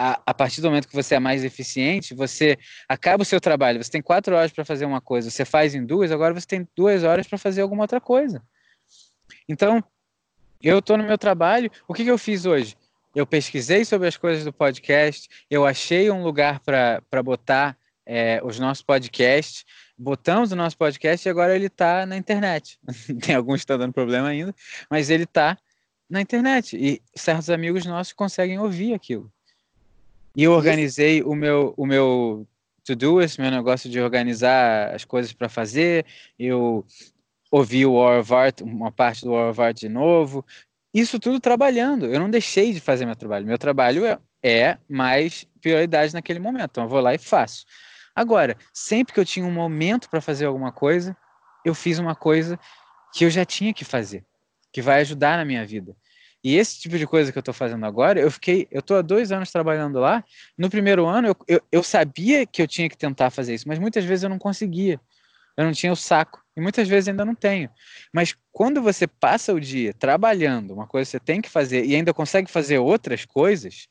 a, a, partir do momento que você é mais eficiente, você acaba o seu trabalho. Você tem quatro horas para fazer uma coisa, você faz em duas, agora você tem duas horas para fazer alguma outra coisa. Então, eu estou no meu trabalho. O que, que eu fiz hoje? Eu pesquisei sobre as coisas do podcast, eu achei um lugar para botar é, os nossos podcasts, botamos o nosso podcast e agora ele está na internet. *laughs* Tem alguns que estão dando problema ainda, mas ele está na internet e certos amigos nossos conseguem ouvir aquilo. E eu organizei o meu, o meu to-do, esse meu negócio de organizar as coisas para fazer. Eu ouvi o War of Art, uma parte do War of Art de novo. Isso tudo trabalhando. Eu não deixei de fazer meu trabalho. Meu trabalho é, é mais prioridade naquele momento. Então eu vou lá e faço. Agora, sempre que eu tinha um momento para fazer alguma coisa, eu fiz uma coisa que eu já tinha que fazer, que vai ajudar na minha vida. E esse tipo de coisa que eu estou fazendo agora, eu fiquei, eu estou há dois anos trabalhando lá. No primeiro ano, eu, eu, eu, sabia que eu tinha que tentar fazer isso, mas muitas vezes eu não conseguia. Eu não tinha o saco. E muitas vezes ainda não tenho. Mas quando você passa o dia trabalhando, uma coisa que você tem que fazer, e ainda consegue fazer outras coisas,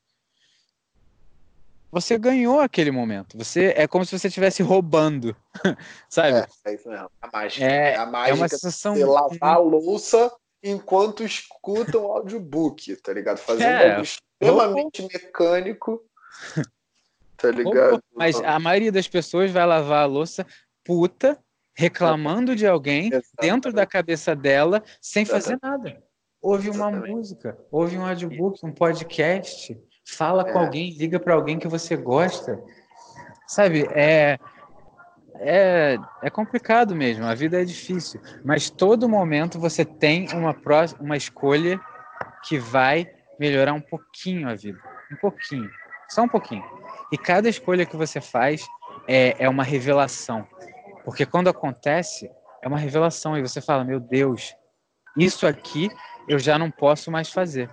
você ganhou aquele momento. Você é como se você estivesse roubando, *laughs* sabe? É, é isso mesmo. A mágica. É, a mágica é uma sensação. De lavar a louça enquanto escutam o audiobook, tá ligado? Fazendo é, algo extremamente mecânico. Tá ligado? Mas a maioria das pessoas vai lavar a louça puta, reclamando de alguém Exatamente. dentro da cabeça dela, sem fazer nada. Ouve uma Exatamente. música, ouve um audiobook, um podcast, fala é. com alguém, liga para alguém que você gosta. Sabe, é é, é complicado mesmo, a vida é difícil, mas todo momento você tem uma, pró uma escolha que vai melhorar um pouquinho a vida, um pouquinho, só um pouquinho. E cada escolha que você faz é, é uma revelação, porque quando acontece, é uma revelação e você fala: Meu Deus, isso aqui eu já não posso mais fazer.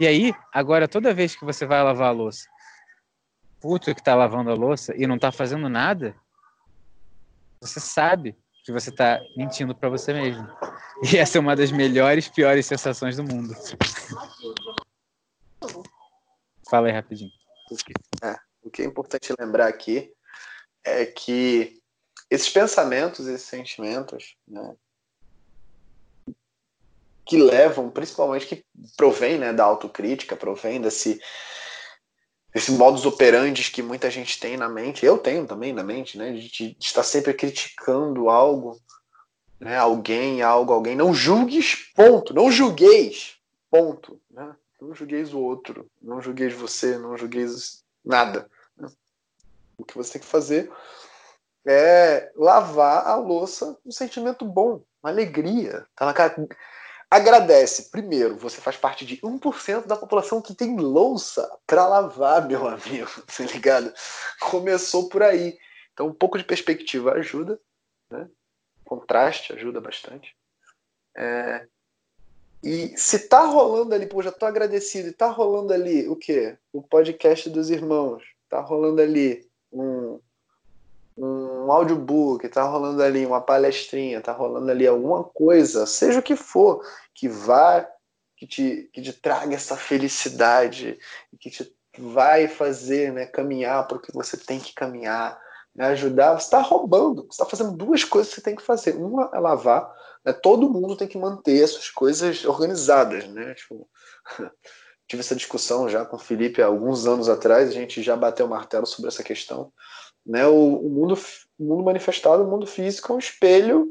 E aí, agora, toda vez que você vai lavar a louça, puto que tá lavando a louça e não tá fazendo nada, você sabe que você está mentindo para você mesmo. E essa é uma das melhores, piores sensações do mundo. Fala aí rapidinho. É, o que é importante lembrar aqui é que esses pensamentos, esses sentimentos, né, que levam, principalmente, que provém né, da autocrítica, provém desse, esse modus operandi que muita gente tem na mente, eu tenho também na mente, né, de, de estar sempre criticando algo, né, alguém, algo, alguém. Não julgues, ponto. Não julgueis, ponto. Né? Não julgueis o outro, não julgueis você, não julgueis nada. Né? O que você tem que fazer é lavar a louça um sentimento bom, uma alegria. Tá Agradece. Primeiro, você faz parte de 1% da população que tem louça para lavar, meu amigo. *laughs* Tá ligado? Começou por aí. Então, um pouco de perspectiva ajuda, né? Contraste ajuda bastante. É... E se tá rolando ali, pô, já tô agradecido, e tá rolando ali o quê? O podcast dos irmãos. Tá rolando ali um, um audiobook, tá rolando ali uma palestrinha, tá rolando ali alguma coisa, seja o que for, que vá que te, que te traga essa felicidade, que te vai fazer né, caminhar para o que você tem que caminhar, né, ajudar, você está roubando, você está fazendo duas coisas que você tem que fazer. Uma é lavar, né, todo mundo tem que manter essas coisas organizadas. Né? Tipo, *laughs* tive essa discussão já com o Felipe há alguns anos atrás, a gente já bateu o martelo sobre essa questão. Né? O, o mundo, o mundo manifestado, o mundo físico é um espelho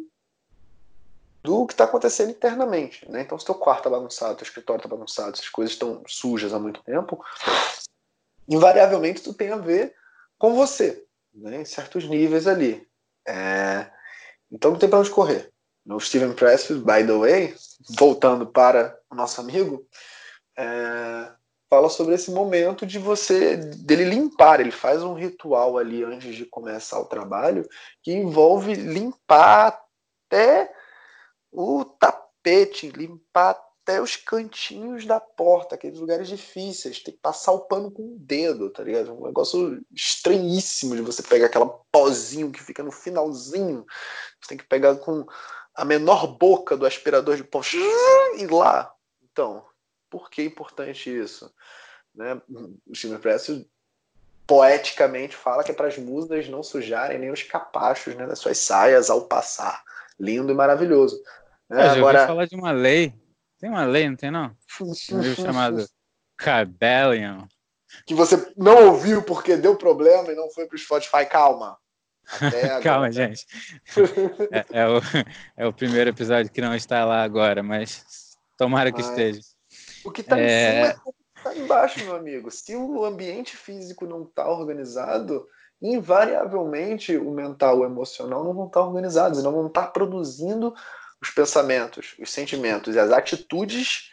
do que está acontecendo internamente. Né? Então, se teu quarto está bagunçado, teu escritório está bagunçado, se as coisas estão sujas há muito tempo, invariavelmente tu tem a ver com você, né? em certos níveis ali. É... Então não tem para onde correr. O Steven Pressfield, by the way, voltando para o nosso amigo, é... fala sobre esse momento de você dele limpar. Ele faz um ritual ali antes de começar o trabalho que envolve limpar até o tapete, limpar até os cantinhos da porta, aqueles lugares difíceis. Tem que passar o pano com o dedo, tá ligado? Um negócio estranhíssimo de você pegar aquela pozinho que fica no finalzinho. Você tem que pegar com a menor boca do aspirador de pó e lá. Então, por que é importante isso? Né? O Steven Press poeticamente fala que é para as musas não sujarem nem os capachos né, das suas saias ao passar. Lindo e maravilhoso. É, eu Agora, falar de uma lei. Tem uma lei, não tem não? *laughs* Um livro chamado Cabellion. Que você não ouviu porque deu problema e não foi para o Spotify. Calma. *laughs* Calma, gente. É, é, o, é o primeiro episódio que não está lá agora, mas tomara que mas, esteja. O que está é... em cima é o que está embaixo, meu amigo. Se o ambiente físico não está organizado, invariavelmente o mental, o emocional não vão estar organizados, não vão estar produzindo os pensamentos, os sentimentos e as atitudes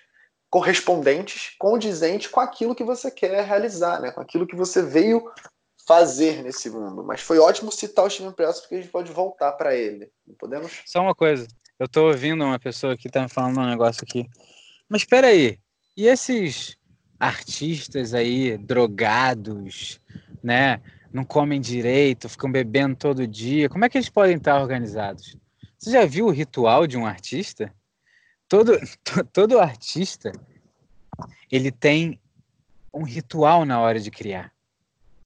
correspondentes, condizentes com aquilo que você quer realizar, né? com aquilo que você veio fazer nesse mundo. Mas foi ótimo citar o Steven Press porque a gente pode voltar para ele. Não podemos? Só uma coisa. Eu estou ouvindo uma pessoa que está falando um negócio aqui. Mas espera aí. E esses artistas aí drogados, né? Não comem direito, ficam bebendo todo dia. Como é que eles podem estar organizados? Você já viu o ritual de um artista? Todo, *laughs* todo artista ele tem um ritual na hora de criar.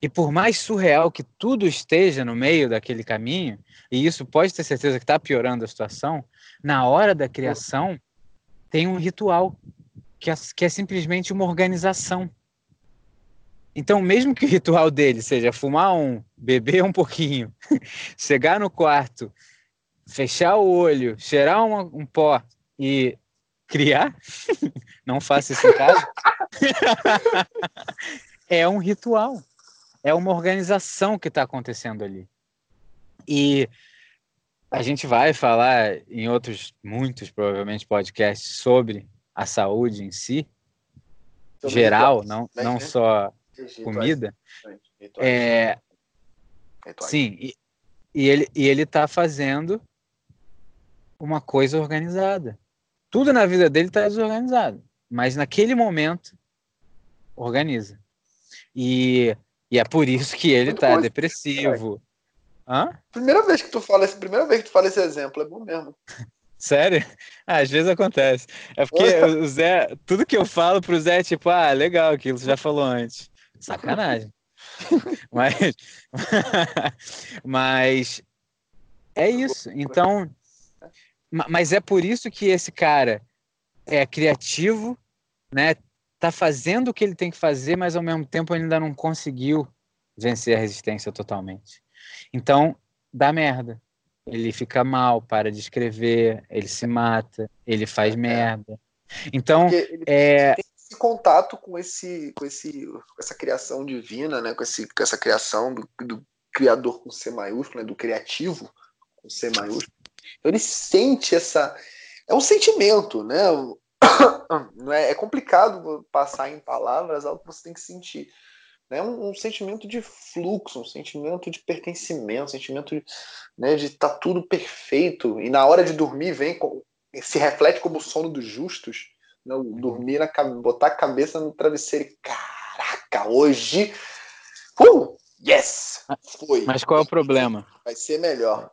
E por mais surreal que tudo esteja no meio daquele caminho, e isso pode ter certeza que está piorando a situação, na hora da criação tem um ritual que é, que é simplesmente uma organização. Então, mesmo que o ritual dele seja fumar um, beber um pouquinho, *laughs* chegar no quarto, fechar o olho, cheirar um pó e criar, *laughs* não faça isso em casa, *laughs* é um ritual, é uma organização que está acontecendo ali. E a gente vai falar em outros, muitos provavelmente, podcasts sobre a saúde em si, sobre geral, não, não né? só comida. É, sim, e, e ele e ele está fazendo uma coisa organizada. Tudo na vida dele está desorganizado, mas naquele momento organiza. E, e é por isso que ele está depressivo. Hã? Primeira vez que tu fala, primeira vez que tu fala esse exemplo, é bom mesmo. Sério? Ah, às vezes acontece. É porque o Zé, tudo que eu falo pro Zé é tipo, ah, legal, aquilo você já falou antes. Sacanagem. *laughs* mas, *laughs* mas é isso. Então, mas é por isso que esse cara é criativo, né? Tá fazendo o que ele tem que fazer, mas ao mesmo tempo ele ainda não conseguiu vencer a resistência totalmente. Então, dá merda. Ele fica mal, para de escrever, ele se mata, ele faz é. merda. Então, ele é... tem esse contato com esse, com esse, com essa criação divina, né? Com, esse, com essa criação do, do criador com C maiúsculo, né? do criativo com C maiúsculo. Então ele sente essa. É um sentimento, né? *coughs* É, é complicado passar em palavras algo que você tem que sentir. Né? Um, um sentimento de fluxo, um sentimento de pertencimento, um sentimento de né, estar tá tudo perfeito. E na hora de dormir vem se reflete como o sono dos justos. Né? Dormir, na, botar a cabeça no travesseiro e caraca, hoje. Uh, yes! Foi. Mas qual é o problema? Vai ser melhor.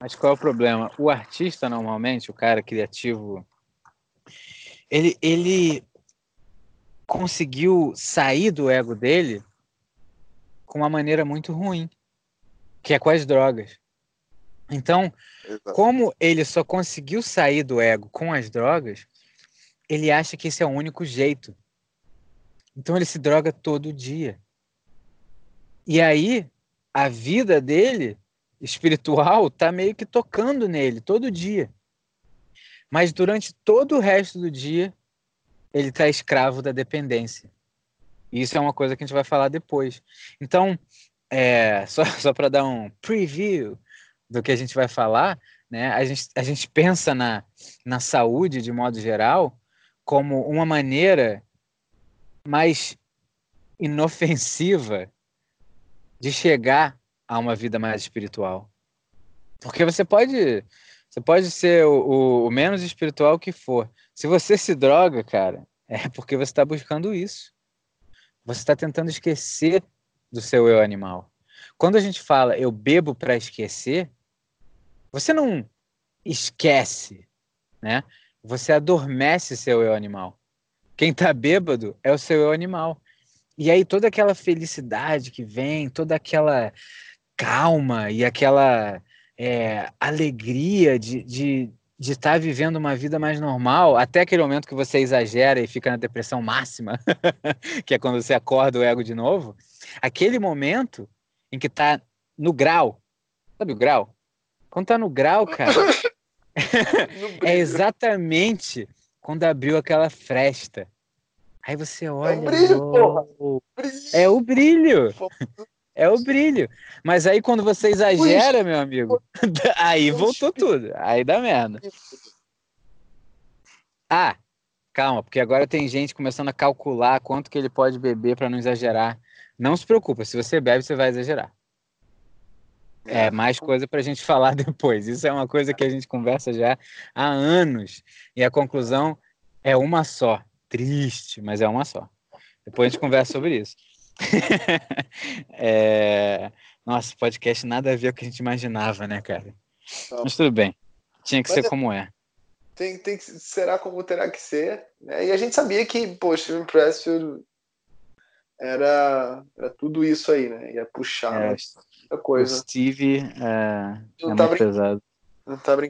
Mas qual é o problema? O artista, normalmente, o cara criativo, ele, ele conseguiu sair do ego dele com uma maneira muito ruim, que é com as drogas. Então, Exato. como ele só conseguiu sair do ego com as drogas, ele acha que esse é o único jeito. Então ele se droga todo dia. E aí a vida dele espiritual tá meio que tocando nele todo dia. Mas durante todo o resto do dia ele tá escravo da dependência. E isso é uma coisa que a gente vai falar depois. Então, é, *laughs* só, só para dar um preview do que a gente vai falar, né? A gente, a gente pensa na, na saúde de modo geral como uma maneira mais inofensiva de chegar a uma vida mais espiritual. Porque você pode, você pode ser o, o menos espiritual que for. Se você se droga, cara, é porque você está buscando isso. Você está tentando esquecer do seu eu animal. Quando a gente fala eu bebo para esquecer, você não esquece, né? Você adormece seu eu animal. Quem tá bêbado é o seu eu animal. E aí toda aquela felicidade que vem, toda aquela calma e aquela é, alegria de, de, de estar tá vivendo uma vida mais normal, até aquele momento que você exagera e fica na depressão máxima, *laughs* que é quando você acorda o ego de novo, aquele momento em que está no grau, sabe o grau? Quando tá no grau, cara, *laughs* *laughs* é exatamente quando abriu aquela fresta. Aí você olha. É o brilho, oh, porra! É o brilho! É o brilho. Mas aí quando você exagera, meu amigo, *laughs* aí voltou tudo. Aí dá merda. Ah, calma, porque agora tem gente começando a calcular quanto que ele pode beber para não exagerar. Não se preocupa, se você bebe, você vai exagerar. É mais coisa para a gente *laughs* falar depois. Isso é uma coisa que a gente conversa já há anos. E a conclusão é uma só. Triste, mas é uma só. Depois a gente conversa sobre isso. *laughs* é... Nossa, podcast nada a ver com o que a gente imaginava, né, cara? Não. Mas tudo bem. Tinha que mas ser é... como é. Tem, tem que, será como terá que ser. Né? E a gente sabia que, poxa, Steven Pressfield era, era tudo isso aí, né? Ia puxar. É, coisa. O Steve é, é muito pesado. Não tá brincando.